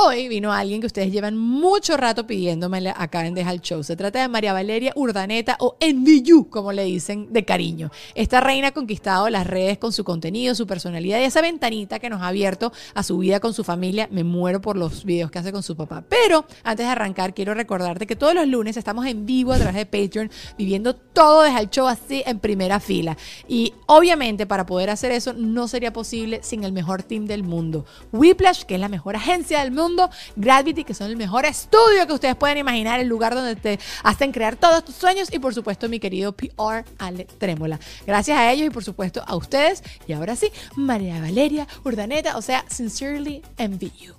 Hoy vino alguien que ustedes llevan mucho rato pidiéndome acá en Deja el Show. Se trata de María Valeria Urdaneta o NVU, como le dicen de cariño. Esta reina ha conquistado las redes con su contenido, su personalidad y esa ventanita que nos ha abierto a su vida con su familia. Me muero por los videos que hace con su papá. Pero antes de arrancar, quiero recordarte que todos los lunes estamos en vivo a través de Patreon, viviendo todo Deja el Show así en primera fila. Y obviamente para poder hacer eso no sería posible sin el mejor team del mundo. Whiplash, que es la mejor agencia del mundo Gravity, que son el mejor estudio que ustedes pueden imaginar, el lugar donde te hacen crear todos tus sueños y por supuesto mi querido PR Ale Trémola. Gracias a ellos y por supuesto a ustedes. Y ahora sí, María Valeria Urdaneta, o sea, Sincerely Envy You.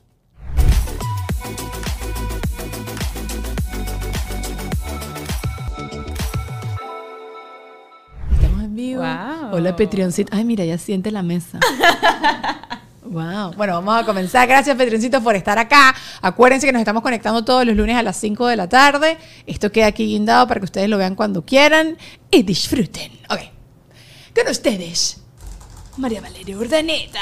Estamos en vivo. Hola, Patreoncito. Ay, mira, ya siente la mesa. Wow. Bueno, vamos a comenzar. Gracias, Petroncito, por estar acá. Acuérdense que nos estamos conectando todos los lunes a las 5 de la tarde. Esto queda aquí guindado para que ustedes lo vean cuando quieran y disfruten. Ok. Con ustedes, María Valeria Urdaneta.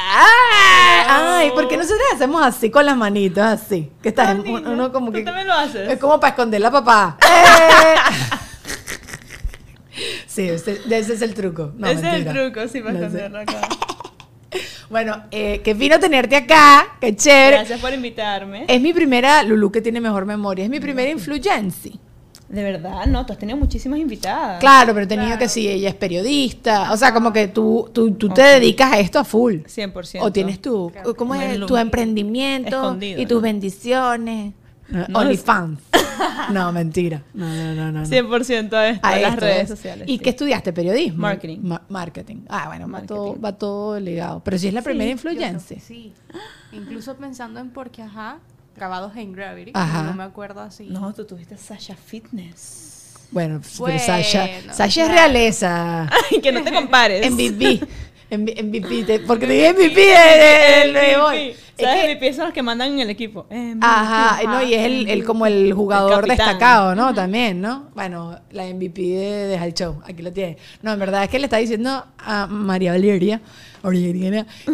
Ay, ¿por qué nosotros hacemos así con las manitos, así? Que está uno como que. Tú también lo haces. Es como para esconder la papá. ¡Eh! Sí, ese, es el truco. ese es el truco, sí, para esconderlo acá. Bueno, eh, qué fino tenerte acá, qué chévere. Gracias por invitarme. Es mi primera, Lulu que tiene mejor memoria, es mi primera influencia. De verdad, no, tú has tenido muchísimas invitadas. Claro, pero he tenido que sí, ella es periodista. O sea, como que tú, tú, tú te dedicas a esto a full. 100%. O tienes tú, ¿cómo es? Tu emprendimiento y tus bendiciones. No, OnlyFans. no, mentira. No, no, no. 100% a, esto, a, las redes sociales. ¿Y qué estudiaste? ¿Periodismo? Marketing. marketing. Ah, bueno, Va, todo, va todo ligado. Pero si es la primera influencia. Sí. Incluso pensando en porque, ajá, grabados en Gravity. Ajá. No me acuerdo así. No, tú tuviste Sasha Fitness. Bueno, pero Sasha, Sasha es realeza. Ay, que no te compares. MVP. MVP, porque te dije MVP de, de, ¿Sabes? MVP son los que mandan en el equipo. Ajá, no, y es el, el como el jugador destacado, ¿no? También, ¿no? Bueno, la MVP de, de Show, aquí lo tiene. No, en verdad es que le está diciendo a María Valeria,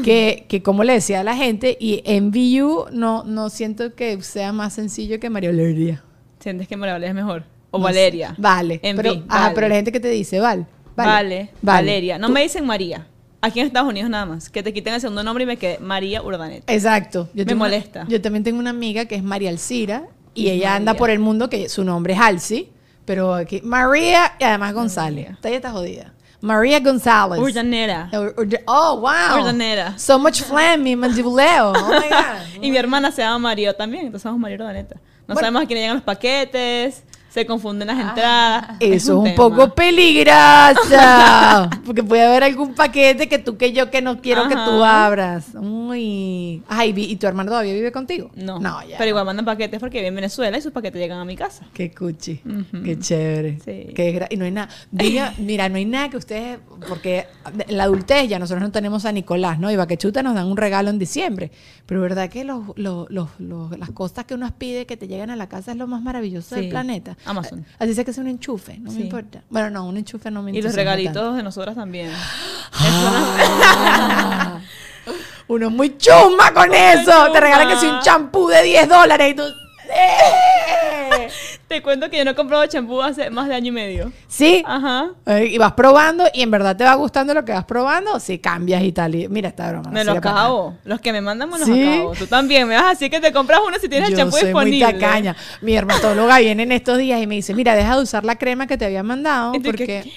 que, que como le decía a la gente, y MVU no, no siento que sea más sencillo que María Valeria. ¿Sientes que María Valeria es mejor? O Valeria. Vale. pero, vale. pero la gente que te dice, Val. Vale. Valeria. No me dicen María. Aquí en Estados Unidos nada más. Que te quiten el segundo nombre y me quede María Urdaneta. Exacto. me molesta. yo también tengo una amiga que es María Alcira y, ella anda por el mundo que su nombre es Alci, pero aquí María y además González. Ella está jodida. María González. Urdanera. Oh, wow. Urdanera. So much phlegm, mi mandibuleo. Oh my God. y mi hermana se llama María también, entonces somos María Urdaneta. No sabemos a quién llegan los paquetes se confunden las entradas. Eso es un, poco peligroso. Porque puede haber algún paquete que tú que yo que no quiero que tú abras. Uy. Ay, vi- ¿y tu hermano todavía vive contigo? No, No, ya. pero igual mandan paquetes porque vive en Venezuela y sus paquetes llegan a mi casa. Qué cuchi. Qué chévere. Sí. Qué gra- y no hay nada. Diga, mira, no hay nada que ustedes. Porque en la adultez ya nosotros no tenemos a Nicolás, ¿no? Y Baquechuta nos dan un regalo en diciembre. Pero verdad que los, los- los- los- las cosas que uno pide que te llegan a la casa es lo más maravilloso del planeta. Amazon. Así sea que es un enchufe, no me importa. Bueno, no, un enchufe no me Y los regalitos tanto. de nosotras también. Ah. Uno es muy chumba con eso. Te regalan que si un champú de 10 dólares y tú. Te cuento que yo no he comprado champú hace más de año y medio. Sí. Ajá. Eh, Y vas probando y en verdad te va gustando lo que vas probando, si cambias y tal. Y, mira esta broma. Me no lo sirve para acabo. Los que me mandan me los ¿Sí? acabo. Tú también me vas a decir que te compras uno si tienes Yo el champú soy disponible. muy tacaña. Mi dermatóloga viene en estos días y me dice, mira, deja de usar la crema que te había mandado ¿Y tú qué-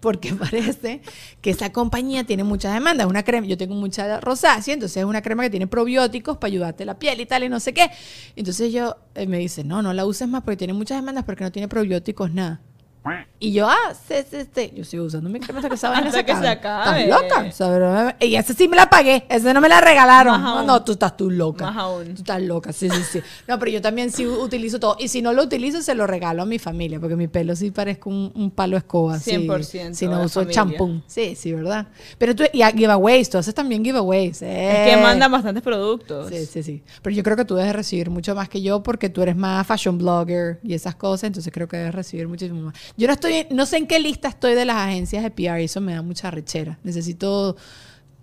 porque, parece que esa compañía tiene muchas demandas. Es una crema, yo tengo mucha rosácea, entonces es una crema que tiene probióticos para ayudarte la piel y tal y no sé qué. Entonces yo eh, me dice, no, no la uses más porque tiene muchas demandas porque no tiene probióticos nada. Y yo, ah, sí, sí, sí. Yo sigo usando mi crema hasta que esa vaina Hasta que se acabe. ¿Estás loca? O sea, pero- y esa sí me la pagué. Esa no me la regalaron. No, tú estás tú loca. Más aún. Tú estás loca, sí, sí, sí. No, pero yo también sí utilizo todo. Y si no lo utilizo, se lo regalo a mi familia, porque mi pelo sí parezco un, un palo escoba. sí. 100% Si no uso champú. Sí, sí, ¿verdad? Pero tú, y a giveaways, tú haces también giveaways. Es que eh. mandan bastantes productos. Sí, sí, sí. Pero yo creo que tú debes recibir mucho más que yo porque tú eres más fashion blogger y esas cosas, entonces creo que debes recibir muchísimo más. Yo no estoy, no sé en qué lista estoy de las agencias de PR y eso me da mucha rechera. Necesito,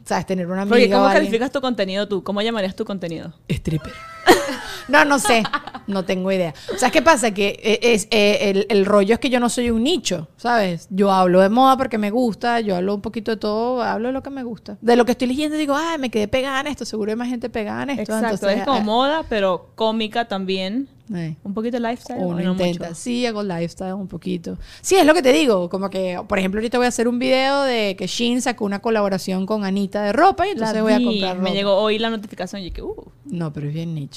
sabes, tener una amiga Porque o ¿cómo calificas tu contenido tú? ¿Cómo llamarías tu contenido? Stripper. No, no sé. No tengo idea. O sea, ¿qué pasa? Que eh, es, eh, el, el rollo es que yo no soy un nicho, ¿sabes? Yo hablo de moda porque me gusta, yo hablo un poquito de todo, hablo de lo que me gusta. De lo que estoy leyendo digo, ay, me quedé pegada en esto, seguro hay más gente pegada en esto. Exacto. Entonces, es como eh, moda, pero cómica también. eh. Un poquito lifestyle. Uno ¿o no intenta, mucho? sí, hago lifestyle un poquito. Sí, es lo que te digo, como que, por ejemplo, ahorita voy a hacer un video de que Shein sacó una colaboración con Anita de ropa y entonces La voy a comprar ropa. Me llegó hoy la notificación y que, uh. No, pero es bien Nietzsche.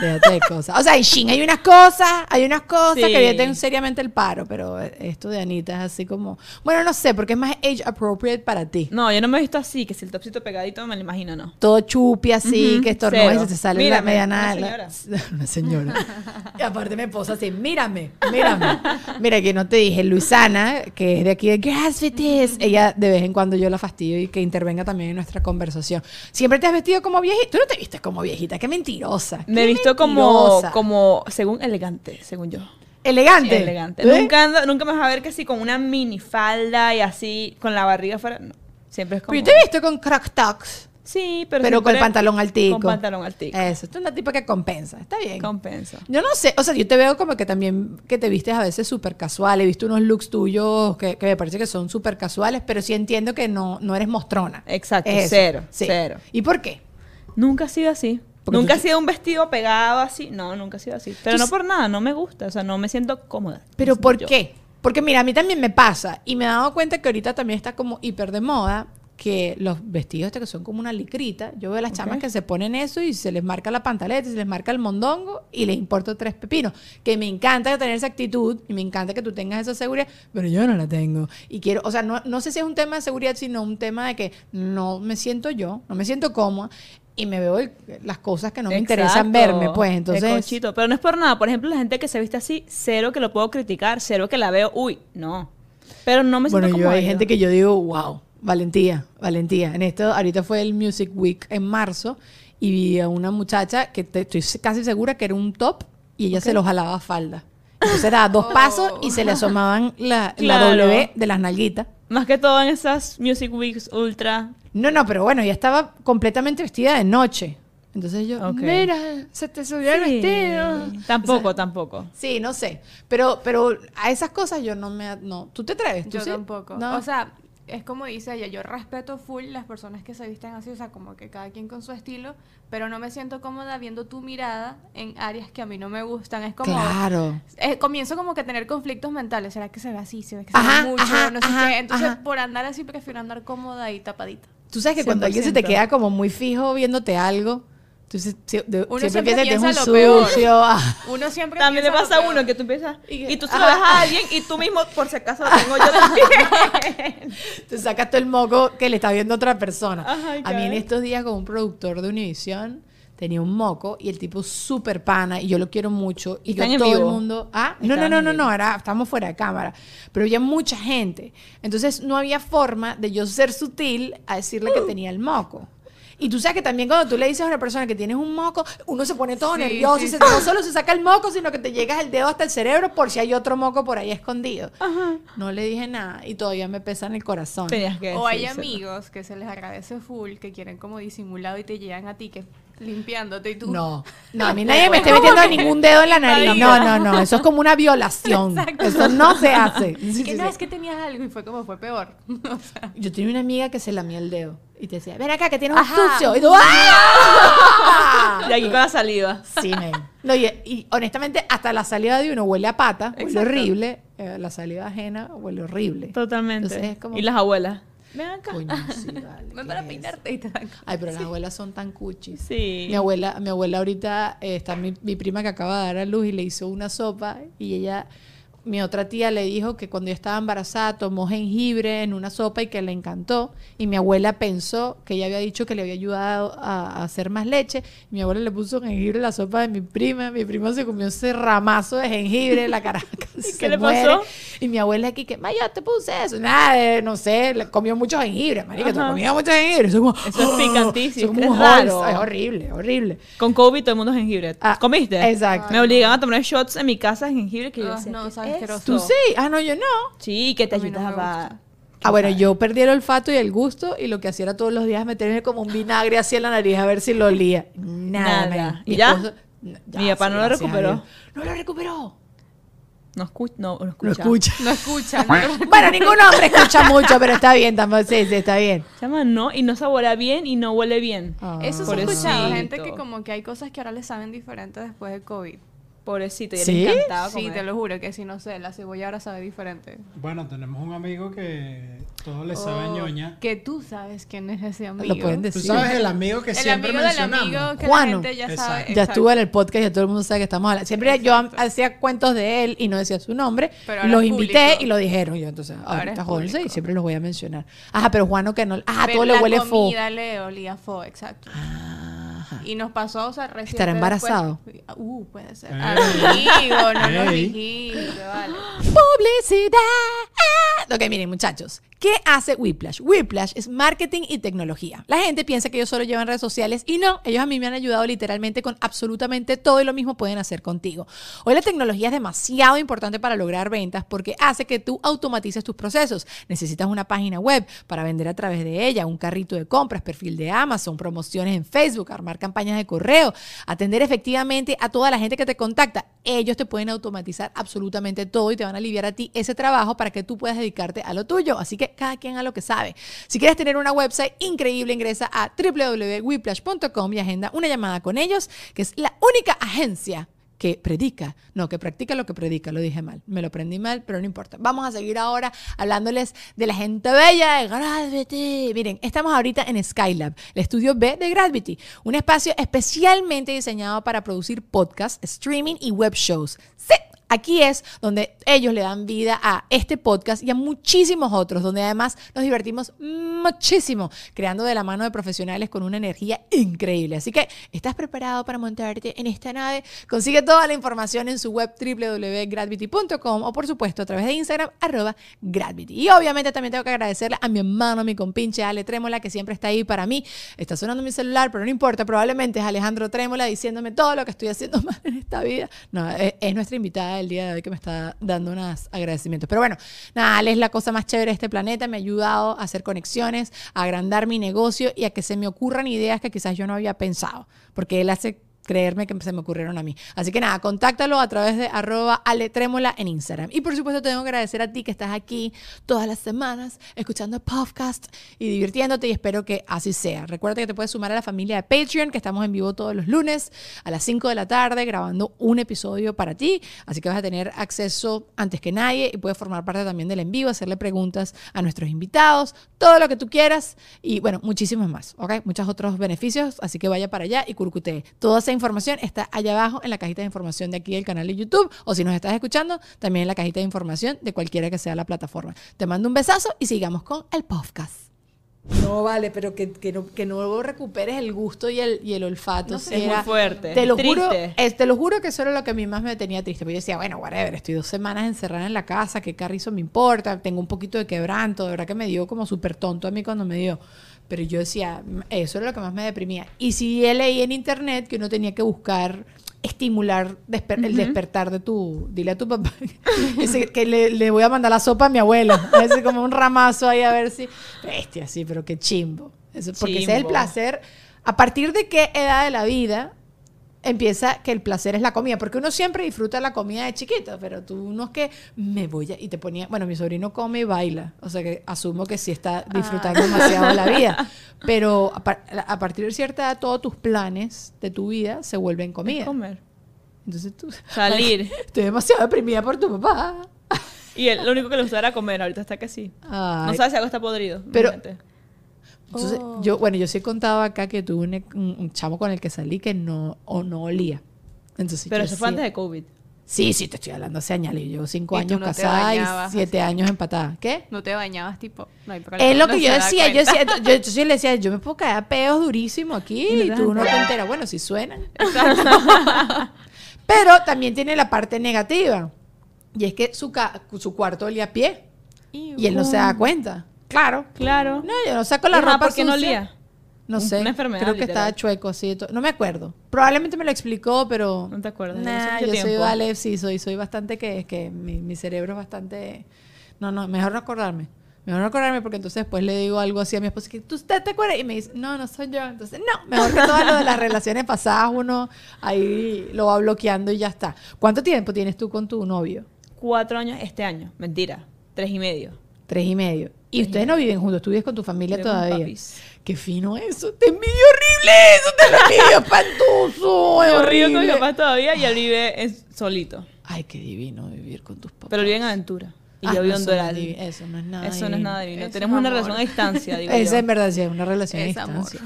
Déjate de cosas. O sea, en Shein hay unas cosas, hay unas cosas Sí. que vienen seriamente el paro, pero esto de Anita es así como, bueno, no sé, porque es más age appropriate para ti. No, yo no me he visto así, que si el topcito pegadito me lo imagino, no. Todo chupi así, Ujú, que estornuda y se te sale Mírame, la mediana. una Una señora. y aparte me posa así, mírame, mírame. Mira, que no te dije, Luisana, que es de aquí de Grassfitis, ella de vez en cuando yo la fastidio y que intervenga también en nuestra conversación. Siempre te has vestido como viejita. Tú no te vistes como viejita, qué mentirosa. Me he visto como, como, según elegante, según yo. Elegante. Elegante. ¿Eh? Nunca, nunca me vas a ver que así con una minifalda y así, con la barriga afuera. No. Siempre es como. Pero yo te he visto con crack talks. Sí, pero. Pero, con el pantalón altico. Con pantalón altico. Eso, tú eres una tipa que compensa. Está bien. Compensa. Yo no sé, o sea, yo te veo como que también que te vistes a veces súper casual. He visto unos looks tuyos que, que me parece que son súper casuales, pero sí entiendo que no, no eres mostrona. Exacto, Es cero, Sí. cero. ¿Y por qué? Nunca ha sido así. Porque nunca ha sido un vestido pegado así. No, nunca ha sido así. Pero no por nada, no me gusta. O sea, no me siento cómoda. ¿Pero No por yo. qué? Porque mira, a mí también me pasa y me he dado cuenta que ahorita también está como hiper de moda que los vestidos estos que son como una licrita, yo veo a las chamas que se ponen eso y se les marca la pantaleta, y se les marca el mondongo y les importa tres pepinos. Que me encanta tener esa actitud y me encanta que tú tengas esa seguridad, pero yo no la tengo. Y quiero, o sea, no, no sé si es un tema de seguridad, sino un tema de que no me siento yo, no me siento cómoda y me veo el- las cosas que no me interesan verme, pues entonces... Pero no es por nada. Por ejemplo, la gente que se viste así, cero que lo puedo criticar, cero que la veo, uy, no. Pero no me siento Bueno, yo hay gente que yo digo, wow, valentía, valentía. En esto, ahorita fue el Music Week en marzo y vi a una muchacha que te- estoy casi segura que era un top y ella se lo jalaba a falda. Entonces era dos pasos y se le asomaban la, la. W de las nalguitas. Más que todo en esas Music Weeks ultra. No, no, pero bueno, ella estaba completamente vestida de noche. Entonces yo, mira, se te subió el Sí. vestido. Tampoco, O sea, tampoco. Sí, no sé. Pero, pero a esas cosas yo no me... No. ¿Tú te atreves? ¿Tú Yo sí? tampoco. No. O sea, es como dice ella, yo respeto full las personas que se visten así, o sea, como que cada quien con su estilo, pero no me siento cómoda viendo tu mirada en áreas que a mí no me gustan. Es como... claro. eh, comienzo como que a tener conflictos mentales. ¿Será que se ve así? ¿Se ve que se Ajá, ve mucho? ajá, no sé ajá, qué. Entonces, por andar así, prefiero andar cómoda y tapadita. Tú sabes que cuando alguien se te 100%. queda como muy fijo viéndote algo, Entonces, si- de- Uno siempre siempre piensa que es un lo peor. sucio. ah. Uno siempre También le pasa a uno peor. que tú empiezas Y y tú se lo das a alguien y tú mismo, por si acaso, lo tengo yo también. Te sacas todo el moco que le está viendo otra persona. Ajá, a mí en estos días con un productor de Univision tenía un moco y el tipo súper pana y yo lo quiero mucho y yo ¿Están en todo el mundo ah no no no no no era estamos fuera de cámara pero había mucha gente entonces no había forma de yo ser sutil a decirle que tenía el moco y tú sabes que también cuando tú le dices a una persona que tienes un moco, uno se pone todo Sí, nervioso sí, y se- no solo se saca el moco, sino que te llegas el dedo hasta el cerebro por si hay otro moco por ahí escondido. No le dije nada y todavía me pesa en el corazón. Que O hay amigos que se les agradece full, que quieren como disimulado y te llegan a ti que limpiándote y tú. No, no, a mí nadie me esté metiendo ningún dedo en la nariz. No, no, no, eso es como una violación. Eso no se hace. Sí, que sí, no, sí. es que tenías algo y fue como fue peor. o sea, Yo tenía una amiga que se lamía el dedo y te decía, ven acá que tienes un sucio. Y tú, ¡ah! Y aquí con la saliva. Sí, men. No, y, y honestamente, hasta la saliva de uno huele a pata, huele Exacto. horrible. Eh, la saliva ajena huele horrible. Totalmente. Entonces es como- Y las abuelas. Ven acá. Coño, sí, vale, ven ¿qué para es peinarte y te dan Ay, pero las abuelas son tan cuchis. Sí. Mi abuela, mi abuela ahorita eh, está mi, mi prima que acaba de dar a luz y le hizo una sopa y ella, mi otra tía le dijo que cuando yo estaba embarazada tomó jengibre en una sopa y que le encantó y mi abuela pensó que ella había dicho que le había ayudado a, a hacer más leche y mi abuela le puso jengibre en la sopa de mi prima, mi prima se comió ese ramazo de jengibre, la cara casi se qué le muere. pasó? y mi abuela aquí que, "Ma, yo te puse eso, nada, eh, no sé, le comió mucho jengibre, marica, te comía mucho jengibre, eso, es como, Eso es picantísimo, eso es es como raro. es horrible, horrible. Con COVID todo el mundo jengibre. Ah, ¿Comiste? exacto. Me obligan a tomar shots en mi casa de jengibre que yo Ah, decía, no, ¿qué sabes es asqueroso. ¿Tú sí? Ah, no, yo no. Sí, que te A mí no gusta. Ah, bueno, yo perdí el olfato y el gusto y lo que hacía era todos los días meterme como un vinagre así en la nariz a ver si lo olía. Nada. ¿Y ya? esposo- no, Mi papá no lo a recuperó. No lo recuperó. No, escu no, no escucha. Lo escucha. No escuchan. no- bueno, ningún hombre escucha mucho, pero está bien, tampoco, sí, sí, está bien. Se llama no y no saborea bien y no huele bien. Ah. Eso se ha escuchado, gente que como que hay cosas que ahora le saben diferentes después de COVID. Pobrecito, y ¿Sí? le encantaba Sí, comer. te lo juro que si no sé, la cebolla ahora sabe diferente. Bueno, tenemos un amigo que todo le sabe Oh, ñoña. Que tú sabes quién es ese amigo. Lo pueden Tú decir. sabes el amigo que El siempre amigo del mencionamos. amigo que Juano. la gente ya Exacto. sabe. Ya estuvo en el podcast, ya todo el mundo sabe que estamos hablando. Siempre yo Exacto. hacía cuentos de él y no decía su nombre. Pero y ahora los es invité público. y lo dijeron. Yo entonces, Ahora ahorita jódense y siempre los voy a mencionar. Ajá, pero Juano que no. Ajá, Pero todo le la huele fo. comida le olía fo, exacto. Ajá. Y nos pasó, o sea, recién. ¿Estará embarazado? Uh, puede ser. Amigo, no nos dijiste, vale. Publicidad. Ok, miren, muchachos. ¿Qué hace Whiplash? Whiplash es marketing y tecnología. La gente piensa que ellos solo llevan redes sociales y no, ellos a mí me han ayudado literalmente con absolutamente todo y lo mismo pueden hacer contigo. Hoy la tecnología es demasiado importante para lograr ventas porque hace que tú automatices tus procesos. Necesitas una página web para vender a través de ella, un carrito de compras, perfil de Amazon, promociones en Facebook, armar campañas de correo, atender efectivamente a toda la gente que te contacta. Ellos te pueden automatizar absolutamente todo y te van a aliviar a ti ese trabajo para que tú puedas dedicarte a lo tuyo. Así que cada quien a lo que sabe. Si quieres tener una website increíble, ingresa a www.whiplash.com y agenda una llamada con ellos, que es la única agencia que predica, no, que practica lo que predica, lo dije mal, me lo aprendí mal, pero no importa. Vamos a seguir ahora hablándoles de la gente bella de Gravity. Miren, estamos ahorita en Skylab, el estudio B de Gravity, un espacio especialmente diseñado para producir podcasts, streaming y web shows. Sí, Aquí es donde ellos le dan vida a este podcast y a muchísimos otros, donde además nos divertimos muchísimo creando de la mano de profesionales con una energía increíble. Así que, ¿estás preparado para montarte en esta nave? Consigue toda la información en su web www.gravity.com o por supuesto a través de Instagram arroba Gravity. Y obviamente también tengo que agradecerle a mi hermano, mi compinche Ale Trémola, que siempre está ahí para mí. Está sonando mi celular, pero no importa, probablemente es Alejandro Trémola diciéndome todo lo que estoy haciendo mal en esta vida. No, es nuestra invitada del día de hoy que me está dando unos agradecimientos. Pero bueno, nada, Ale es la cosa más chévere de este planeta, me ha ayudado a hacer conexiones, a agrandar mi negocio y a que se me ocurran ideas que quizás yo no había pensado, porque él hace creerme que se me ocurrieron a mí. Así que nada, contáctalo a través de arroba aletrémola en Instagram. Y por supuesto tengo que agradecer a ti que estás aquí todas las semanas escuchando podcast y divirtiéndote y espero que así sea. Recuerda que te puedes sumar a la familia de Patreon, que estamos en vivo todos los lunes a las 5 de la tarde grabando un episodio para ti. Así que vas a tener acceso antes que nadie y puedes formar parte también del en vivo, hacerle preguntas a nuestros invitados, todo lo que tú quieras y bueno, muchísimos más, ¿ok? Muchos otros beneficios, así que vaya para allá y curcutee. Toda esa información está allá abajo en la cajita de información de aquí del canal de YouTube o si nos estás escuchando, también en la cajita de información de cualquiera que sea la plataforma. Te mando un besazo y sigamos con el podcast. No vale, pero que, que no, que no recuperes el gusto y el, y el olfato. No sé, es muy fuerte, Te lo, triste. juro, es- te lo juro que eso era lo que a mí más me tenía triste. Porque yo decía, bueno, whatever, estoy dos semanas encerrada en la casa, qué carrizo me importa, tengo un poquito de quebranto, de verdad que me dio como súper tonto a mí cuando me dio. Pero yo decía, "Mm, eso era lo que más me deprimía. Y sí leí en internet que uno tenía que buscar estimular desper- el despertar de tu... Dile a tu papá ese- que le, le voy a mandar la sopa a mi abuelo. Así como un ramazo ahí a ver si... Bestia, sí, pero qué chimbo. Eso, porque ese es el placer. ¿A partir de qué edad de la vida empieza que el placer es la comida? Porque uno siempre disfruta la comida de chiquito, pero tú no es que me voy a... Y te ponía... Bueno, mi sobrino come y baila. O sea que asumo que sí está disfrutando demasiado la vida. Pero a, par- a partir de cierta edad, todos tus planes de tu vida se vuelven Es comida. comer. Entonces tú... Salir. Estoy demasiado deprimida por tu papá. Y él, lo único que le gustaba era comer, ahorita está que sí. No sabe si algo está podrido. Pero-. Entonces, Oh. yo, bueno, yo sí he contado acá que tuve un, un- un chamo con el que salí que no, o no olía. Entonces, Pero yo eso fue antes de COVID. Sí, sí, te estoy hablando hace años. Yo llevo cinco años no casada y siete así. años empatada. ¿Qué? No te bañabas, tipo. No hay problema. Es lo no que se yo decía. Yo, decía yo, yo sí le decía, yo me puedo caer a peos durísimo aquí Y no tú no te enteras. Bueno, si suenan. Pero también tiene la parte negativa. Y es que su, su cuarto olía a pie. Y él no se da cuenta. Claro. Claro. No, yo no saco la ropa ¿por qué no olía? No sé. una enfermedad, Creo que literal. estaba chueco así. No me acuerdo. Probablemente me lo explicó, pero. No te acuerdas, Nah, yo soy, vale, sí, soy, soy bastante que, que mi, mi cerebro es bastante. No, no, mejor no acordarme. Mejor no acordarme porque entonces después le digo algo así a mi esposa que tú usted te acuerdas y me dice, no, no soy yo. Entonces, no, mejor que todo lo de las relaciones pasadas uno ahí lo va bloqueando y ya está. ¿Cuánto tiempo tienes tú con tu novio? Cuatro años este año. Mentira. Tres y medio. Tres y medio. Y ustedes no viven juntos, tú vives con tu familia Vivo todavía. papis. Qué fino eso. Te envidio horrible eso. Te lo envidio espantoso. Es río con mi horrible. papá todavía y él vive solito. Ay, qué divino vivir con tus papás. Pero vive en aventura. Y Ah, yo vivo en Doral. Eso no es nada Eso no es nada divino. Eso Tenemos una amor. relación a distancia, digo Esa yo. en verdad sí es una relación a Es distancia.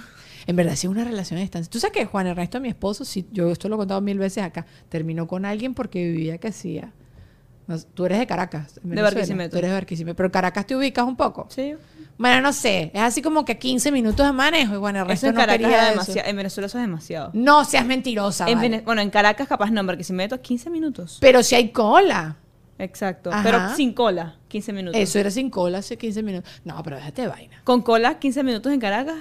En verdad sí es una relación a distancia. Tú sabes que Juan Ernesto, mi esposo, sí, yo esto lo he contado mil veces acá, terminó con alguien porque vivía que hacía. Tú eres de Caracas. en De. Barquisimeto. Tú eres de Barquisimeto. Pero Caracas te ubicas un poco. Sí. Bueno, no sé. Es así como que 15 minutos de manejo. Y Juan Eso Ernesto en no Caracas quería es eso. En Venezuela eso es demasiado. No seas mentirosa. En vale. Bueno, en Caracas capaz no, porque si me meto 15 minutos. Pero si hay cola. Exacto. Ajá. Pero sin cola, 15 minutos. Eso era sin cola hace 15 minutos. No, pero déjate de vaina. Con cola, 15 minutos en Caracas.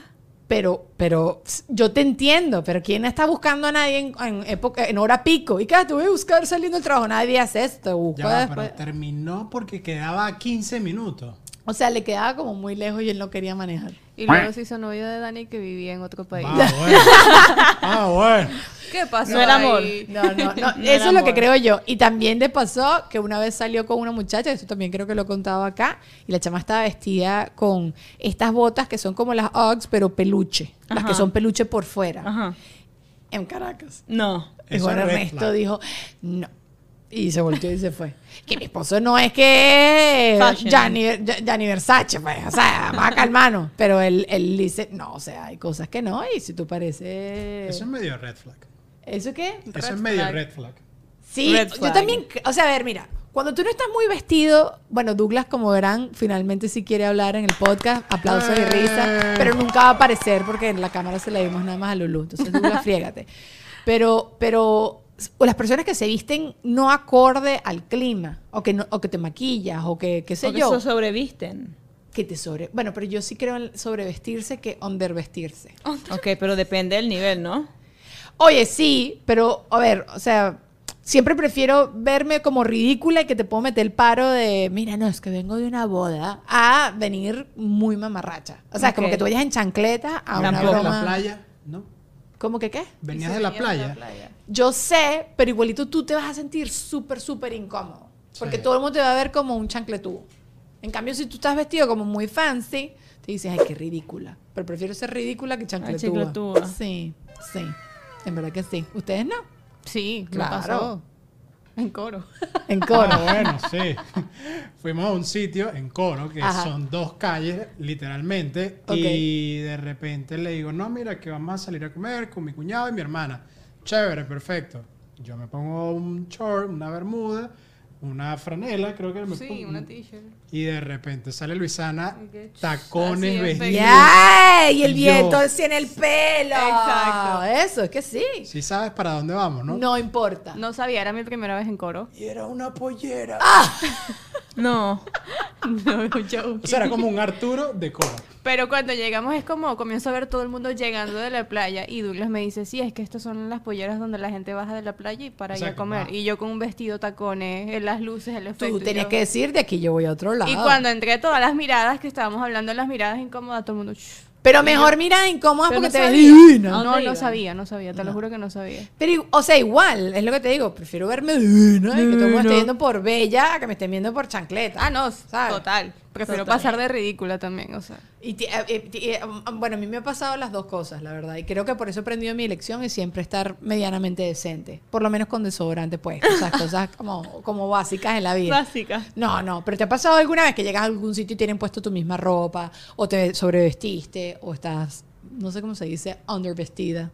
Pero, pero yo te entiendo, pero ¿quién está buscando a nadie en, en época, en hora pico? ¿Y qué? Te voy a buscar saliendo del trabajo. Nadie hace esto. Busca Ya después. pero terminó porque quedaba 15 minutos. O sea, le quedaba como muy lejos y él no quería manejar. Y luego se hizo novio de Dani que vivía en otro país. Ah, bueno. Ah, bueno. ¿Qué pasó? No era ahí? amor. No, no, no. No Eso es lo que creo yo. Y también le pasó que una vez salió con una muchacha, esto también creo que lo he contado acá, y la chama estaba vestida con estas botas que son como las Uggs, pero peluche. Las que son peluche por fuera. Ajá. En Caracas. No. Y Eso Juan Ernesto dijo, no. Y se volteó y se fue. Que mi esposo no es que. Gianni, Gianni Versace, pues, o sea, vamos a calmarnos. Pero él, él dice, no, o sea, hay cosas que no, y si tú pareces... Eso es medio red flag. ¿Eso qué? Eso Red es medio flag. red flag. Sí, Red yo también, o sea, a ver, mira, cuando tú no estás muy vestido, bueno, Douglas, como verán, finalmente sí quiere hablar en el podcast, aplausos y risa, pero nunca va a aparecer porque en la cámara se la vimos nada más a Lulu, entonces Douglas, friégate. Pero, pero o las personas que se visten no acorde al clima, o que, no, o que te maquillas, o que, qué sé Porque yo, eso sobrevisten. que te sobre... Bueno, pero yo sí creo en sobrevestirse que undervestirse. Ok, pero depende del nivel, ¿no? Oye, sí, pero a ver, o sea, siempre prefiero verme como ridícula y que te puedo meter el paro de, mira, no, es que vengo de una boda, a venir muy mamarracha. O sea, como Ok. que tú vayas en chancleta a una Tampoco. ¿En la broma. playa? ¿No? ¿Cómo que qué? Venías de la playa. Yo sé, pero igualito tú te vas a sentir súper, súper incómodo. Porque Sí. todo el mundo te va a ver como un chancletudo. En cambio, si tú estás vestido como muy fancy, te dices, ay, qué ridícula. Pero prefiero ser ridícula que chancletuda. chancletuda. Sí, sí. En verdad que sí. ¿Ustedes no? Sí, Claro. claro. pasó. En coro. En coro. Ah, bueno, sí. Fuimos a un sitio en Coro, que Ajá. son dos calles, literalmente. Ok. Y de repente le digo, no, mira, que vamos a salir a comer con mi cuñado y mi hermana. Chévere, perfecto. Yo me pongo un short, una bermuda, una franela, creo que me Sí, pongo. una t-shirt. Y de repente sale Luisana, tacones, vestidos. ¡Ya! Y el viento yo- así en el pelo. Exacto. Eso, es que sí. Si sabes para dónde vamos, ¿no? No, importa. No sabía, era mi primera vez en coro. Y era una pollera. No. no, un joke. O sea, era como un Arturo de Coro. Pero cuando llegamos es como comienzo a ver todo el mundo llegando de la playa y Douglas me dice, sí, es que estas son las polleras donde la gente baja de la playa y para ir a comer. va. Y yo con un vestido, tacones, eh, las luces, el efecto. Tú y tenías yo- que decir de aquí yo voy a otro lado. Y cuando entré todas las miradas que estábamos hablando, las miradas incómodas, todo el mundo... "Shh". Pero mejor mira incómoda Pero porque no te ves sabía. divina. ¿A dónde No, no sabía, no sabía, te lo juro que no sabía. Pero, o sea, igual, es lo que te digo, prefiero verme divina y que todo el mundo esté viendo por bella a que me estén viendo por chancleta. Ah, no, ¿Sabes? total. Prefiero Total. pasar de ridícula también, o sea. Y eh, eh, eh, um, bueno, a mí me ha pasado las dos cosas, la verdad. Y creo que por eso he aprendido mi lección y siempre estar medianamente decente. Por lo menos con desodorante, pues. O sea, cosas como, como básicas en la vida. Básica. No, no, pero ¿te ha pasado alguna vez que llegas a algún sitio y tienen puesto tu misma ropa? O te sobrevestiste, o estás, no sé cómo se dice, undervestida.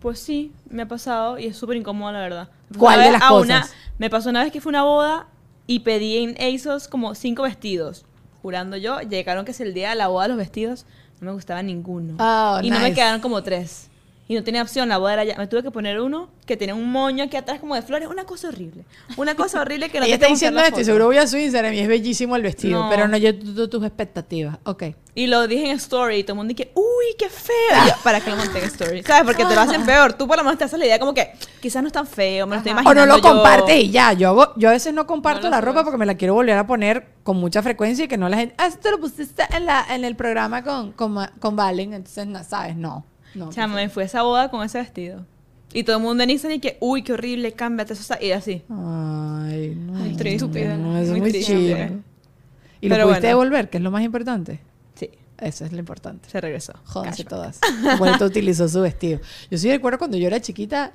Pues sí, me ha pasado y es súper incómodo, la verdad. Me pasó ¿Cuál una de las a una- cosas? me pasó una vez que fue una boda y pedí en ASOS como cinco vestidos. Jurando yo, llegaron que es el día de la boda los vestidos, no me gustaba ninguno. Oh, y no me quedaron como tres. Y no tenía opción, la boda era ya. Me tuve que poner uno que tenía un moño aquí atrás como de flores. Una cosa horrible. Una cosa horrible que no Ella te está diciendo esto y seguro voy a su Instagram y es bellísimo el vestido. No. Pero no yo tu- tu- tus expectativas. Ok. Y lo dije en story y todo el mundo dice, uy, qué feo. Yo, ¿Para qué lo monté en story? ¿Sabes? Porque te lo hacen peor. Tú por lo menos te haces la idea como que quizás no es tan feo, me lo estoy O no imaginando lo yo. compartes y ya. Yo, hago- yo a veces no comparto No la ropa porque me la quiero volver a poner con mucha frecuencia y que no la gente. Ah, esto lo pusiste en, la, en el programa con, con, con Valen. Entonces, no, ¿sabes? No. No Chama, me fui a esa boda con ese vestido. Y todo el mundo en Instagram y que, uy, qué horrible, cámbiate eso. Y así. Ay, no. Muy triste. No, eso es Muy muy triste. chido. ¿Y lo Pero pudiste bueno. devolver? Que es lo más importante. Sí, Eso es lo importante. se regresó. Jódanse todas. Vuelto utilizó su vestido. Yo sí recuerdo cuando yo era chiquita,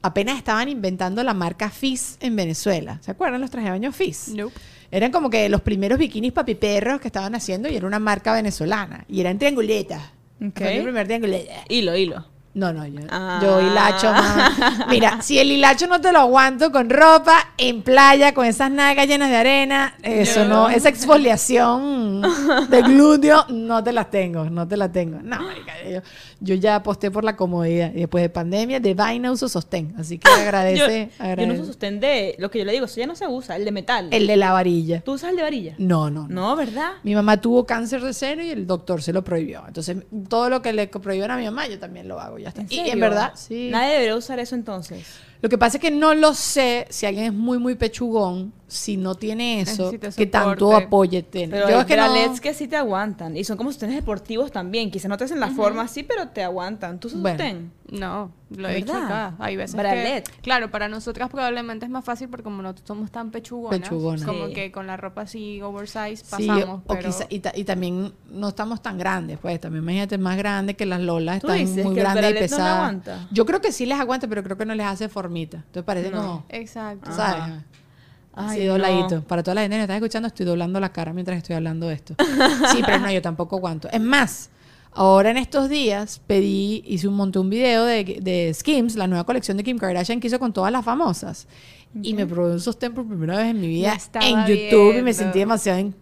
apenas estaban inventando la marca Fizz en Venezuela. ¿Se acuerdan los trajes de baño Fizz? Nope. Eran como que los primeros bikinis papiperros que estaban haciendo y era una marca venezolana. Y eran trianguletas. Ok. Fue mi primer trianguleta. Hilo, hilo. No, no, yo, Ah. yo hilacho, mamá. Mira, si el hilacho no te lo aguanto con ropa, en playa, con esas nalgas llenas de arena, eso no, esa exfoliación de glúteo, no te las tengo, no te las tengo. No, marica, yo, yo ya aposté por la comodidad. Y después de pandemia, de vaina uso sostén. Así que Yo, agradece, yo no agradece. uso sostén de, lo que yo le digo, eso ya no se usa, el de metal. El de la varilla. ¿Tú usas el de varilla? No, no, no. No, ¿verdad? Mi mamá tuvo cáncer de seno y el doctor se lo prohibió. Entonces, todo lo que le prohibieron a mi mamá, yo también lo hago. Ya está. ¿En Y en verdad, sí. Nadie debería usar eso entonces. Lo que pasa es que no lo sé si alguien es muy, muy pechugón, si no tiene eso, que tanto tiene. Pero Yo es que no- que sí te aguantan. Y son como sostenes deportivos también. Quizás no te hacen la forma así, pero te aguantan. ¿Tú usas Bueno. sostén? No, lo he ¿De dicho verdad? acá. Hay veces Bralet. que, claro, para nosotras probablemente es más fácil porque como no somos tan pechugonas, Pechugonas. como Sí. que con la ropa así oversize Sí, pasamos, o pero quizá- y, ta- y también no estamos tan grandes, pues también imagínate más grandes que las lolas ¿Tú están dices muy grandes y no pesadas. Yo creo que sí les aguanta, pero creo que no les hace formita. Entonces parece No. como, exacto. ¿sabes? Ay, dobladito. no. Para toda la gente que me está escuchando, estoy doblando la cara mientras estoy hablando de esto. Sí, pero no, yo tampoco aguanto. Es más, ahora en estos días pedí, hice un monté un video de, de Skims, la nueva colección de Kim Kardashian que hizo con todas las famosas. Y me probé un sostén por primera vez en mi vida en YouTube y me viendo. sentí demasiado en